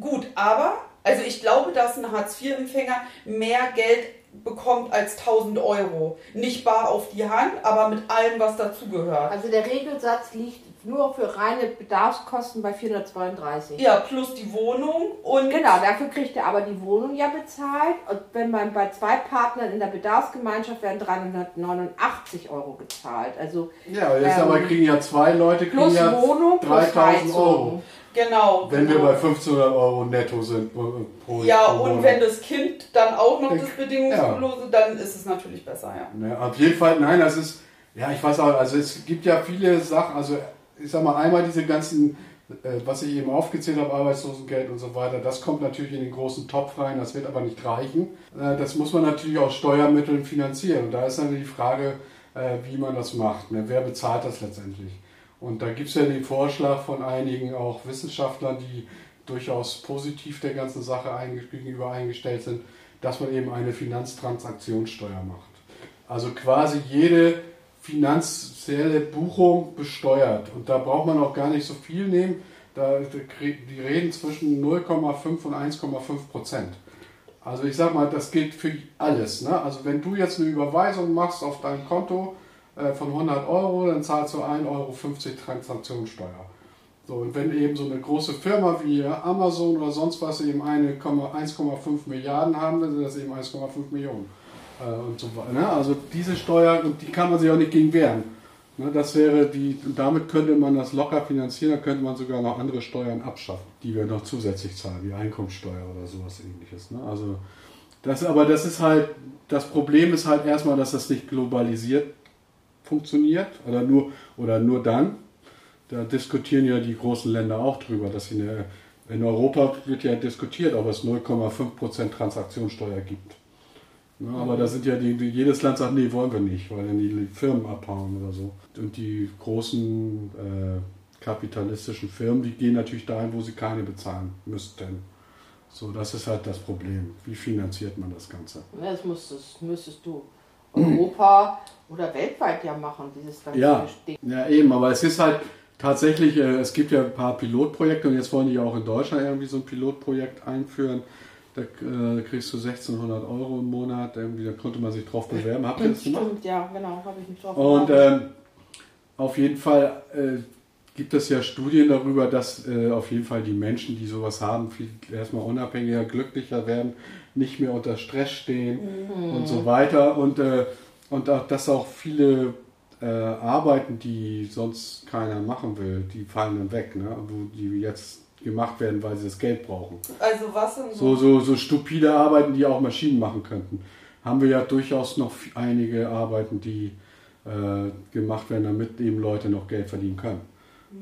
Gut, aber, also ich glaube, dass ein Hartz-IV-Empfänger mehr Geld bekommt als 1000 Euro. Nicht bar auf die Hand, aber mit allem, was dazugehört. Also der Regelsatz liegt nur für reine Bedarfskosten bei 432. Ja, plus die Wohnung und Genau, dafür kriegt er aber die Wohnung ja bezahlt. Und wenn man bei zwei Partnern in der Bedarfsgemeinschaft werden 389 Euro gezahlt. Also Ja, jetzt Ähm, aber kriegen ja zwei Leute kriegen plus ja Wohnung, plus 3000 Euro. Genau. Wenn wir genau. bei 1500 Euro netto sind pro, ja, pro und wenn das Kind dann auch noch Ich- das Bedingungslose, dann ist es natürlich besser, ja. Ne, auf jeden Fall, nein, das ist, ja, ich weiß auch, also es gibt ja viele Sachen, also ich sag mal, einmal diese ganzen, äh, was ich eben aufgezählt habe, Arbeitslosengeld und so weiter, das kommt natürlich in den großen Topf rein, das wird aber nicht reichen. Äh, das muss man natürlich aus Steuermitteln finanzieren und da ist dann die Frage, äh, wie man das macht, ne? wer bezahlt das letztendlich. Und da gibt es ja den Vorschlag von einigen auch Wissenschaftlern, die durchaus positiv der ganzen Sache gegenüber eingestellt sind, dass man eben eine Finanztransaktionssteuer macht. Also quasi jede finanzielle Buchung besteuert. Und da braucht man auch gar nicht so viel nehmen. Da, die reden zwischen 0,5 und 1,5 Prozent. Also ich sag mal, das gilt für alles. Ne? Also wenn du jetzt eine Überweisung machst auf dein Konto äh, von 100 Euro, dann zahlst du 1,50 Euro Transaktionssteuer. So, und wenn eben so eine große Firma wie Amazon oder sonst was eben eine Komma- 1,5 Milliarden haben, dann sind das eben 1,5 Millionen. Äh, und so weiter. Ne? Also diese Steuer, und die kann man sich auch nicht gegen wehren. Ne? Das wäre die, und damit könnte man das locker finanzieren, da könnte man sogar noch andere Steuern abschaffen, die wir noch zusätzlich zahlen, wie Einkommensteuer oder sowas ähnliches. Ne? Also das, aber das ist halt, das Problem ist halt erstmal, dass das nicht globalisiert funktioniert oder nur, oder nur dann. Da diskutieren ja die großen Länder auch drüber, dass sie eine, in Europa wird ja diskutiert, ob es 0,5% Transaktionssteuer gibt. Ne, aber da sind ja die, die, jedes Land sagt, nee, wollen wir nicht, weil dann die Firmen abhauen oder so. Und die großen äh, kapitalistischen Firmen, die gehen natürlich dahin, wo sie keine bezahlen müssten. So, das ist halt das Problem. Wie finanziert man das Ganze? Ja, Das müsstest, müsstest du [CLEARS THROAT] Europa oder weltweit ja machen, dieses ganze Ja, Ding. ja eben, aber es ist halt tatsächlich, äh, es gibt ja ein paar Pilotprojekte und jetzt wollen die ja auch in Deutschland irgendwie so ein Pilotprojekt einführen. Da äh, kriegst du 1600 Euro im Monat, irgendwie, da konnte man sich drauf bewerben. Habt ihr das gemacht? Stimmt, ja, genau, habe ich mich drauf Und ähm, auf jeden Fall äh, gibt es ja Studien darüber, dass äh, auf jeden Fall die Menschen, die sowas haben, viel erstmal unabhängiger, glücklicher werden, nicht mehr unter Stress stehen und so weiter. Und, äh, und auch, dass auch viele äh, Arbeiten, die sonst keiner machen will, die fallen dann weg, ne? die jetzt gemacht werden, weil sie das Geld brauchen. Also was sind So, so, so stupide Arbeiten, die auch Maschinen machen könnten. Haben wir ja durchaus noch einige Arbeiten, die äh, gemacht werden, damit eben Leute noch Geld verdienen können.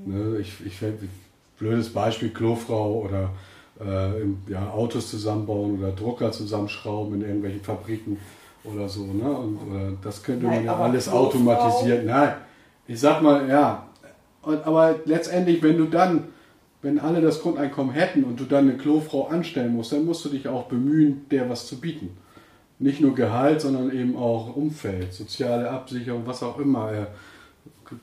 Ne, ich, ich, blödes Beispiel, Klofrau oder äh, im, ja, Autos zusammenbauen oder Drucker zusammenschrauben in irgendwelchen Fabriken oder so. Ne? Und äh, das könnte man Nein, ja aber alles Klofrau- automatisieren. Nein, ich sag mal, ja. Und, aber letztendlich, wenn du dann wenn alle das Grundeinkommen hätten und du dann eine Klofrau anstellen musst, dann musst du dich auch bemühen, der was zu bieten. Nicht nur Gehalt, sondern eben auch Umfeld, soziale Absicherung, was auch immer, äh,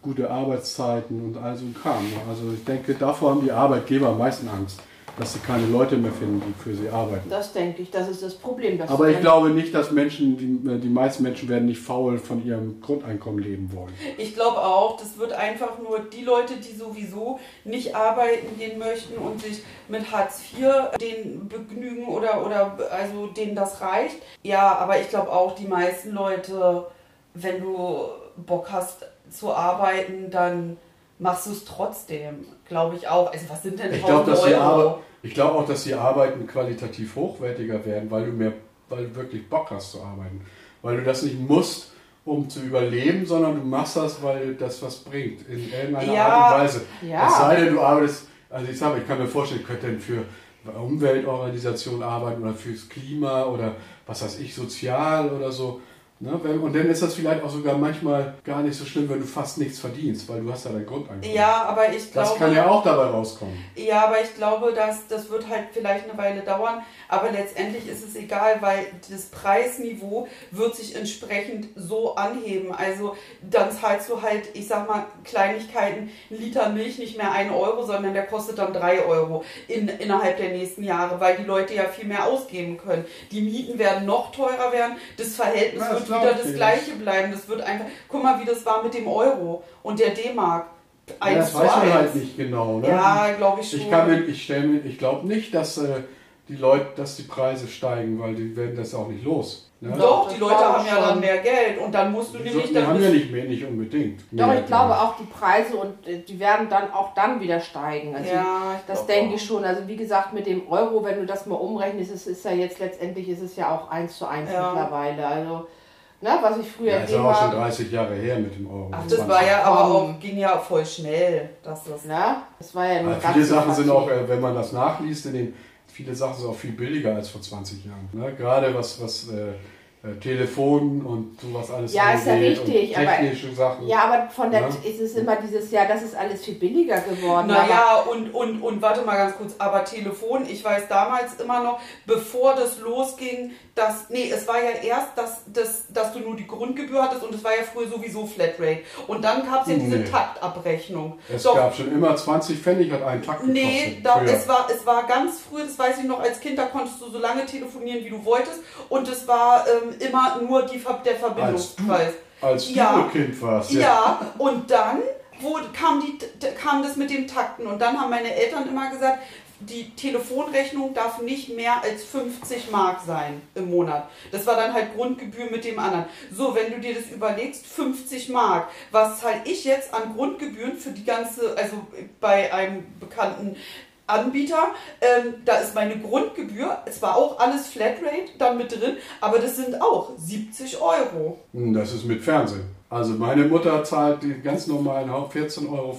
gute Arbeitszeiten und all so ein Kram. Also ich denke, davor haben die Arbeitgeber am meisten Angst, dass sie keine Leute mehr finden, die für sie arbeiten. Das denke ich, das ist das Problem. Aber ich glaube nicht, dass Menschen, die, die meisten Menschen werden nicht faul von ihrem Grundeinkommen leben wollen. Ich glaube auch, das wird einfach nur die Leute, die sowieso nicht arbeiten gehen möchten und sich mit Hartz IV den begnügen oder, oder also denen das reicht. Ja, aber ich glaube auch, die meisten Leute, wenn du Bock hast zu arbeiten, dann machst du es trotzdem, glaube ich auch. Also was sind denn Ich 1000 glaube, dass Euro? Arbeit, ich glaube auch, dass die Arbeiten qualitativ hochwertiger werden, weil du mehr, weil du wirklich Bock hast zu arbeiten. Weil du das nicht musst, um zu überleben, sondern du machst das, weil das was bringt, in irgendeiner Ja, Art und Weise. ja. Es sei denn, du arbeitest, also ich sage, ich kann mir vorstellen, ich könnte denn für Umweltorganisationen arbeiten oder fürs Klima oder was weiß ich, sozial oder so. Ne? wenn- Und dann ist das vielleicht auch sogar manchmal gar nicht so schlimm, wenn du fast nichts verdienst, weil du hast ja dein Grundeinkommen. Ja, aber ich glaube. Das kann ja auch dabei rauskommen. Ja, aber ich glaube, dass das wird halt vielleicht eine Weile dauern, aber letztendlich ist es egal, weil das Preisniveau wird sich entsprechend so anheben. Also dann zahlst du halt, ich sag mal, Kleinigkeiten, ein Liter Milch nicht mehr 1 Euro, sondern der kostet dann 3 Euro in, innerhalb der nächsten Jahre, weil die Leute ja viel mehr ausgeben können. Die Mieten werden noch teurer werden, das Verhältnis Ja, das wird glaub wieder ich das gleiche bleiben. Das wird einfach, guck mal, wie das war mit dem Euro und der D-Mark. Ja, Eins das zu weiß man eins. halt nicht genau. Ne? Ja, glaube ich schon. Ich kann mir, ich mir, ich glaube nicht, dass äh, die Leute, dass die Preise steigen, weil die werden das auch nicht los. Ne? Doch, die Leute glaube haben ich ja dann schon. mehr Geld und dann musst du Die, nämlich die haben ja nicht mehr, nicht unbedingt. Doch, mehr ich glaube Geld. auch die Preise und äh, die werden dann auch dann wieder steigen. Also Ja, ich das denke auch. ich schon. Also wie gesagt, mit dem Euro, wenn du das mal umrechnest, ist es ist ja jetzt letztendlich ist es ja auch eins zu eins Ja. mittlerweile. Also, ne, was ich früher Ja, ist ja auch schon habe, 30 Jahre her mit dem Euro. Ach, 20. das war ja aber auch, ging ja voll schnell, dass das. ne, das war ja nur ganz viele Sachen sind auch, äh, wenn man das nachliest, in den, viele Sachen sind auch viel billiger als vor 20 Jahren. Ne? Gerade was, was äh, Telefon und sowas alles Ja, ist ja richtig, aber- technische Sachen. Ja, aber von der Ja. ist es immer dieses Jahr, das ist alles viel billiger geworden. Naja, und, und, und warte mal ganz kurz, aber Telefon, ich weiß damals immer noch, bevor das losging, dass, nee, es war ja erst, dass, dass, dass du nur die Grundgebühr hattest und es war ja früher sowieso Flatrate. Und dann gab es ja diese Nee. Taktabrechnung. Es Doch, gab schon immer 20 Pfennig hat einen Takt gekostet. Nee, da, es, war, es war ganz früh, das weiß ich noch, als Kind, da konntest du so lange telefonieren, wie du wolltest. Und es war ähm, immer nur die, der als du, Verbindungspreis. als du Ja. Kind warst. Ja, und dann wo kam, die, kam das mit dem Takten. Und dann haben meine Eltern immer gesagt, die Telefonrechnung darf nicht mehr als 50 Mark sein im Monat. Das war dann halt Grundgebühr mit dem anderen. So, wenn du dir das überlegst, 50 Mark. Was zahle ich jetzt an Grundgebühren für die ganze, also bei einem bekannten Anbieter, ähm, da ist meine Grundgebühr, es war auch alles Flatrate dann mit drin, aber das sind auch 70 Euro. Hm, Das ist mit Fernsehen. Also meine Mutter zahlt die ganz normalen Haupt 14,95 Euro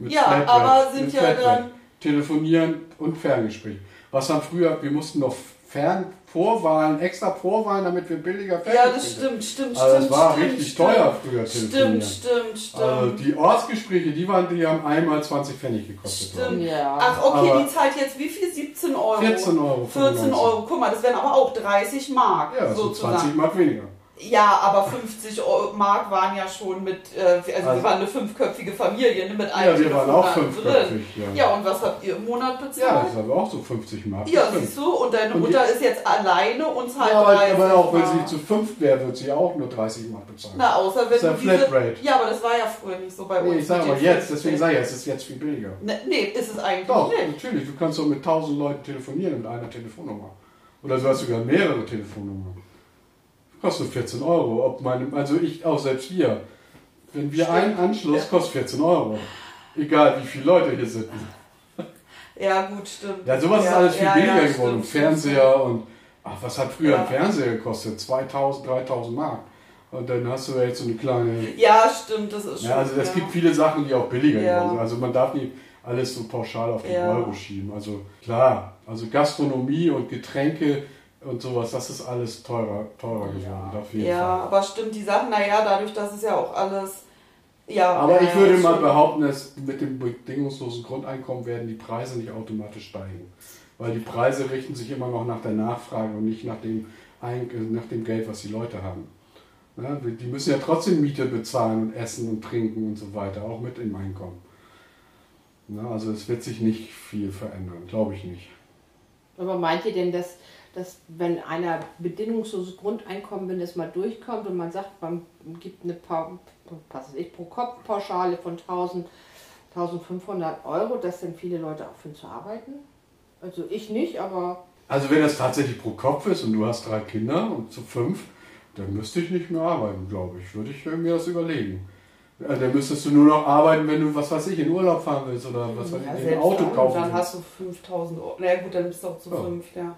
mit Ja, Flatrate, aber sind ja Flatrate. dann- Telefonieren und Ferngespräch. Was haben früher, wir mussten noch Fern Vorwahlen, extra Vorwahlen, damit wir billiger Ja, Ferngespräche das stimmt, stimmt, Also stimmt. es war stimmt, richtig stimmt. teuer früher telefonieren. Stimmt, stimmt, stimmt. Also die Ortsgespräche, die waren, die haben einmal 20 Pfennig gekostet. Stimmt. Ja. Ach, okay, Aber- die zahlt jetzt wie viel? 17 Euro? 14 Euro. 14 Euro. Guck mal, das wären aber auch 30 Mark Ja, das sozusagen. 20 Mark weniger. Ja, aber 50 Euro Mark waren ja schon mit, äh, also, wir Also- waren eine fünfköpfige Familie ne, mit Ja, einem wir waren auch fünfköpfig. Ja. Ja, und was habt ihr im Monat ja, bezahlt? das ist aber auch so 50 Mark. Ja, siehst du, und deine Und Mutter ist jetzt alleine und zahlt Ja, aber, 30 aber auch wenn sie zu fünft wäre, wird sie auch nur 30 Mark bezahlen. Na, außer wenn Das ist ja du diese... Flatrate. Ja, aber das war ja früher nicht so bei uns. nee, ich sage den jetzt, 50. deswegen sage ich, es ist jetzt viel billiger. Ne, nee, ist es eigentlich Doch, nicht. natürlich. Du kannst doch mit 1000 Leuten telefonieren mit einer Telefonnummer. Oder du hast sogar mehrere Telefonnummern. Kostet nur 14 Euro. Ob meine, also ich auch selbst hier. Wenn wir einen Anschluss, kostet 14 Euro. Egal wie viele Leute hier sind. [LAUGHS] Ja, gut, stimmt. Ja, sowas ja, ist alles viel ja, billiger ja, geworden. Stimmt, Fernseher und. Ach, was hat früher Ja. ein Fernseher gekostet? 2000, 3000 Mark. Und dann hast du ja jetzt so eine kleine. stimmt. Ja, stimmt, das ist schon. Ja, also es ja. gibt viele Sachen, die auch billiger Ja. geworden sind. Also man darf nicht alles so pauschal auf den Ja. Euro schieben. Also klar, also Gastronomie und Getränke und sowas, das ist alles teurer, teurer geworden. Auf jeden Ja, Fall. aber stimmt, die Sachen, naja, dadurch, dass es ja auch alles. Ja, Aber ja, ich würde ja, mal behaupten, dass mit dem bedingungslosen Grundeinkommen werden die Preise nicht automatisch steigen. Weil die Preise richten sich immer noch nach der Nachfrage und nicht nach dem, äh, nach dem Geld, was die Leute haben. Ja, die müssen ja trotzdem Miete bezahlen und essen und trinken und so weiter, auch mit im Einkommen. Na, also es wird sich nicht viel verändern, glaube ich nicht. Aber meint ihr denn, dass, dass wenn einer bedingungsloses Grundeinkommen, wenn das mal durchkommt und man sagt, man gibt eine ich, pro Kopf Pauschale von 1000, 1500 Euro, dass dann viele Leute aufhören zu arbeiten? Also ich nicht, aber Also wenn das tatsächlich pro Kopf ist und du hast drei Kinder und zu fünf, dann müsste ich nicht mehr arbeiten, glaube ich. Würde ich mir das überlegen. Ja, dann müsstest du nur noch arbeiten, wenn du, was weiß ich, in Urlaub fahren willst oder was weiß Ja, ich, ein Auto dann, kaufen dann willst. hast du 5000 Euro. Na gut, dann bist du auch zu Ja. fünf, ja.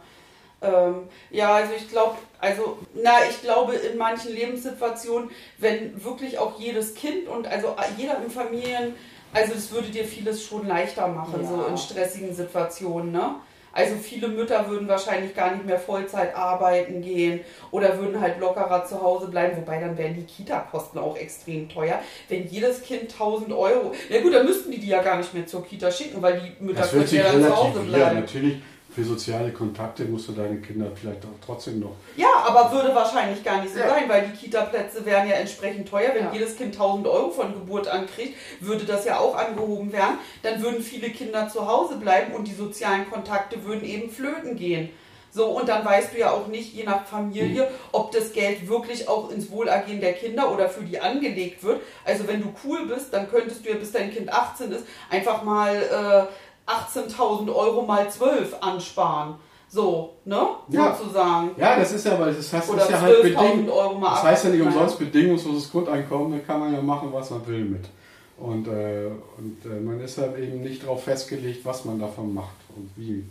Ähm, ja, also ich glaube, also, na, ich glaube in manchen Lebenssituationen, wenn wirklich auch jedes Kind und also jeder in Familien, also das würde dir vieles schon leichter machen, Ja. so in stressigen Situationen, ne? Also viele Mütter würden wahrscheinlich gar nicht mehr Vollzeit arbeiten gehen oder würden halt lockerer zu Hause bleiben, wobei dann wären die Kita-Kosten auch extrem teuer. Wenn jedes Kind 1000 Euro, ja gut, dann müssten die die ja gar nicht mehr zur Kita schicken, weil die Mütter Das wird können sich ja dann zu Hause bleiben. Natürlich, für soziale Kontakte musst du deine Kinder vielleicht auch trotzdem noch. Ja, aber würde wahrscheinlich gar nicht so Ja. sein, weil die Kita-Plätze wären ja entsprechend teuer. Wenn Ja. jedes Kind 1000 Euro von Geburt an kriegt, würde das ja auch angehoben werden. Dann würden viele Kinder zu Hause bleiben und die sozialen Kontakte würden eben flöten gehen. So, und dann weißt du ja auch nicht, je nach Familie, ob das Geld wirklich auch ins Wohlergehen der Kinder oder für die angelegt wird. Also wenn du cool bist, dann könntest du ja, bis dein Kind 18 ist, einfach mal äh, 18.000 Euro mal 12 ansparen. So, ne? Ja. Sozusagen. Ja, das ist ja, weil das heißt, Oder ist ja halt 12.000 bedingt. Das heißt ja nicht umsonst bedingungsloses Grundeinkommen, da kann man ja machen, was man will mit. Und, äh, und äh, man ist halt eben nicht darauf festgelegt, was man davon macht und wie.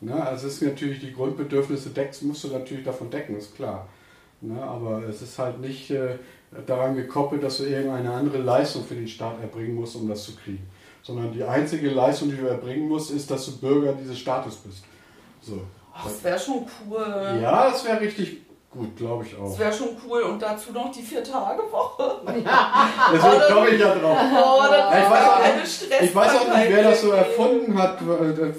Ne? Also es ist natürlich die Grundbedürfnisse deckst, musst du natürlich davon decken, ist klar. Ne? Aber es ist halt nicht äh, daran gekoppelt, dass du irgendeine andere Leistung für den Staat erbringen musst, um das zu kriegen. Sondern die einzige Leistung, die du erbringen musst, ist, dass du Bürger dieses Staates bist. So. Ach, das wäre schon cool. Ja, das wäre richtig gut, glaube ich auch. Das wäre schon cool. Und dazu noch die Vier-Tage-Woche. [LAUGHS] Deswegen komme ich ja drauf. Oh, Ja, ich weiß auch nicht- Ich weiß auch nicht, wer das so erfunden hat.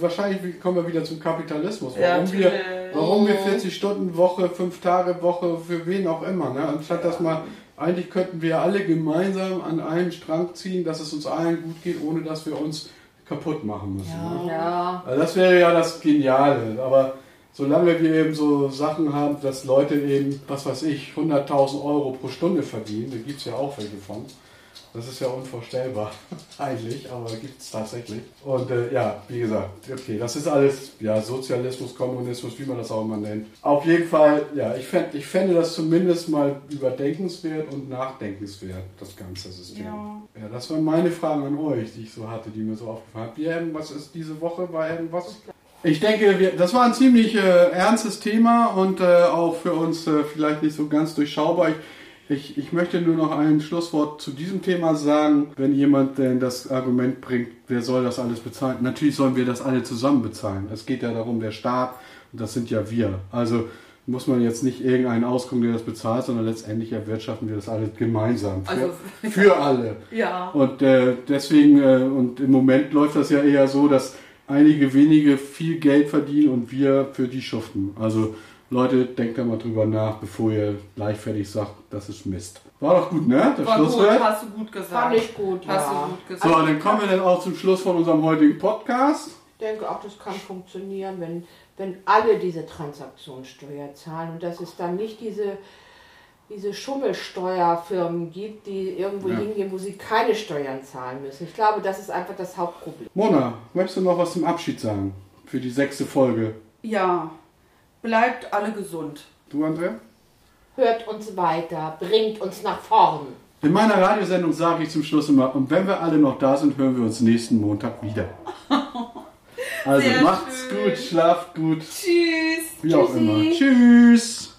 Wahrscheinlich kommen wir wieder zum Kapitalismus. Ja, Warum, wir, natürlich. warum wir 40 Stunden Woche, 5 Tage Woche, für wen auch immer. Ne? Anstatt dass mal, eigentlich könnten wir alle gemeinsam an einen Strang ziehen, dass es uns allen gut geht, ohne dass wir uns kaputt machen müssen. Ne? ja. Also das wäre ja das Geniale. Aber solange wir eben so Sachen haben, dass Leute eben, was weiß ich, 100.000 Euro pro Stunde verdienen, da gibt es ja auch welche von. Das ist ja unvorstellbar [LAUGHS] eigentlich, aber gibt es tatsächlich. Und äh, ja, wie gesagt, okay, das ist alles ja, Sozialismus, Kommunismus, wie man das auch immer nennt. Auf jeden Fall, ja, ich, fänd, ich fände das zumindest mal überdenkenswert und nachdenkenswert, das ganze System. Ja. Ja, das waren meine Fragen an euch, die ich so hatte, die mir so aufgefallen haben. Ihr irgendwas ist diese Woche war irgendwas? Ich denke, wir, das war ein ziemlich äh, ernstes Thema und äh, auch für uns äh, vielleicht nicht so ganz durchschaubar. Ich, ich, ich möchte nur noch ein Schlusswort zu diesem Thema sagen. Wenn jemand denn das Argument bringt, wer soll das alles bezahlen? Natürlich sollen wir das alle zusammen bezahlen. Es geht ja darum, der Staat, und das sind ja wir. Also muss man jetzt nicht irgendeinen ausgucken, der das bezahlt, sondern letztendlich erwirtschaften wir das alles gemeinsam. Für, Also- [LAUGHS] für alle. Ja. Und äh, deswegen, äh, und im Moment läuft das ja eher so, dass einige wenige viel Geld verdienen und wir für die schuften. Also Leute, denkt da mal drüber nach, bevor ihr leichtfertig sagt, das ist Mist. War doch gut, ne? Der War gut, Schlusswort. hast du gut gesagt. Fand ich gut, Hast ja. du gut gesagt. So, dann kommen wir dann auch zum Schluss von unserem heutigen Podcast. Ich denke auch, das kann funktionieren, wenn, wenn alle diese Transaktionssteuer zahlen und dass es dann nicht diese, diese Schummelsteuerfirmen gibt, die irgendwo Ja. hingehen, wo sie keine Steuern zahlen müssen. Ich glaube, das ist einfach das Hauptproblem. Mona, möchtest du noch was zum Abschied sagen? Für die sechste Folge. Ja. Bleibt alle gesund. Du, Andrea? Hört uns weiter, bringt uns nach vorn. In meiner Radiosendung sage ich zum Schluss immer, und wenn wir alle noch da sind, hören wir uns nächsten Montag wieder. [LAUGHS] Also Sehr macht's schön. gut, schlaft gut, Tschüss. wie auch Tschüssi. immer. Tschüss.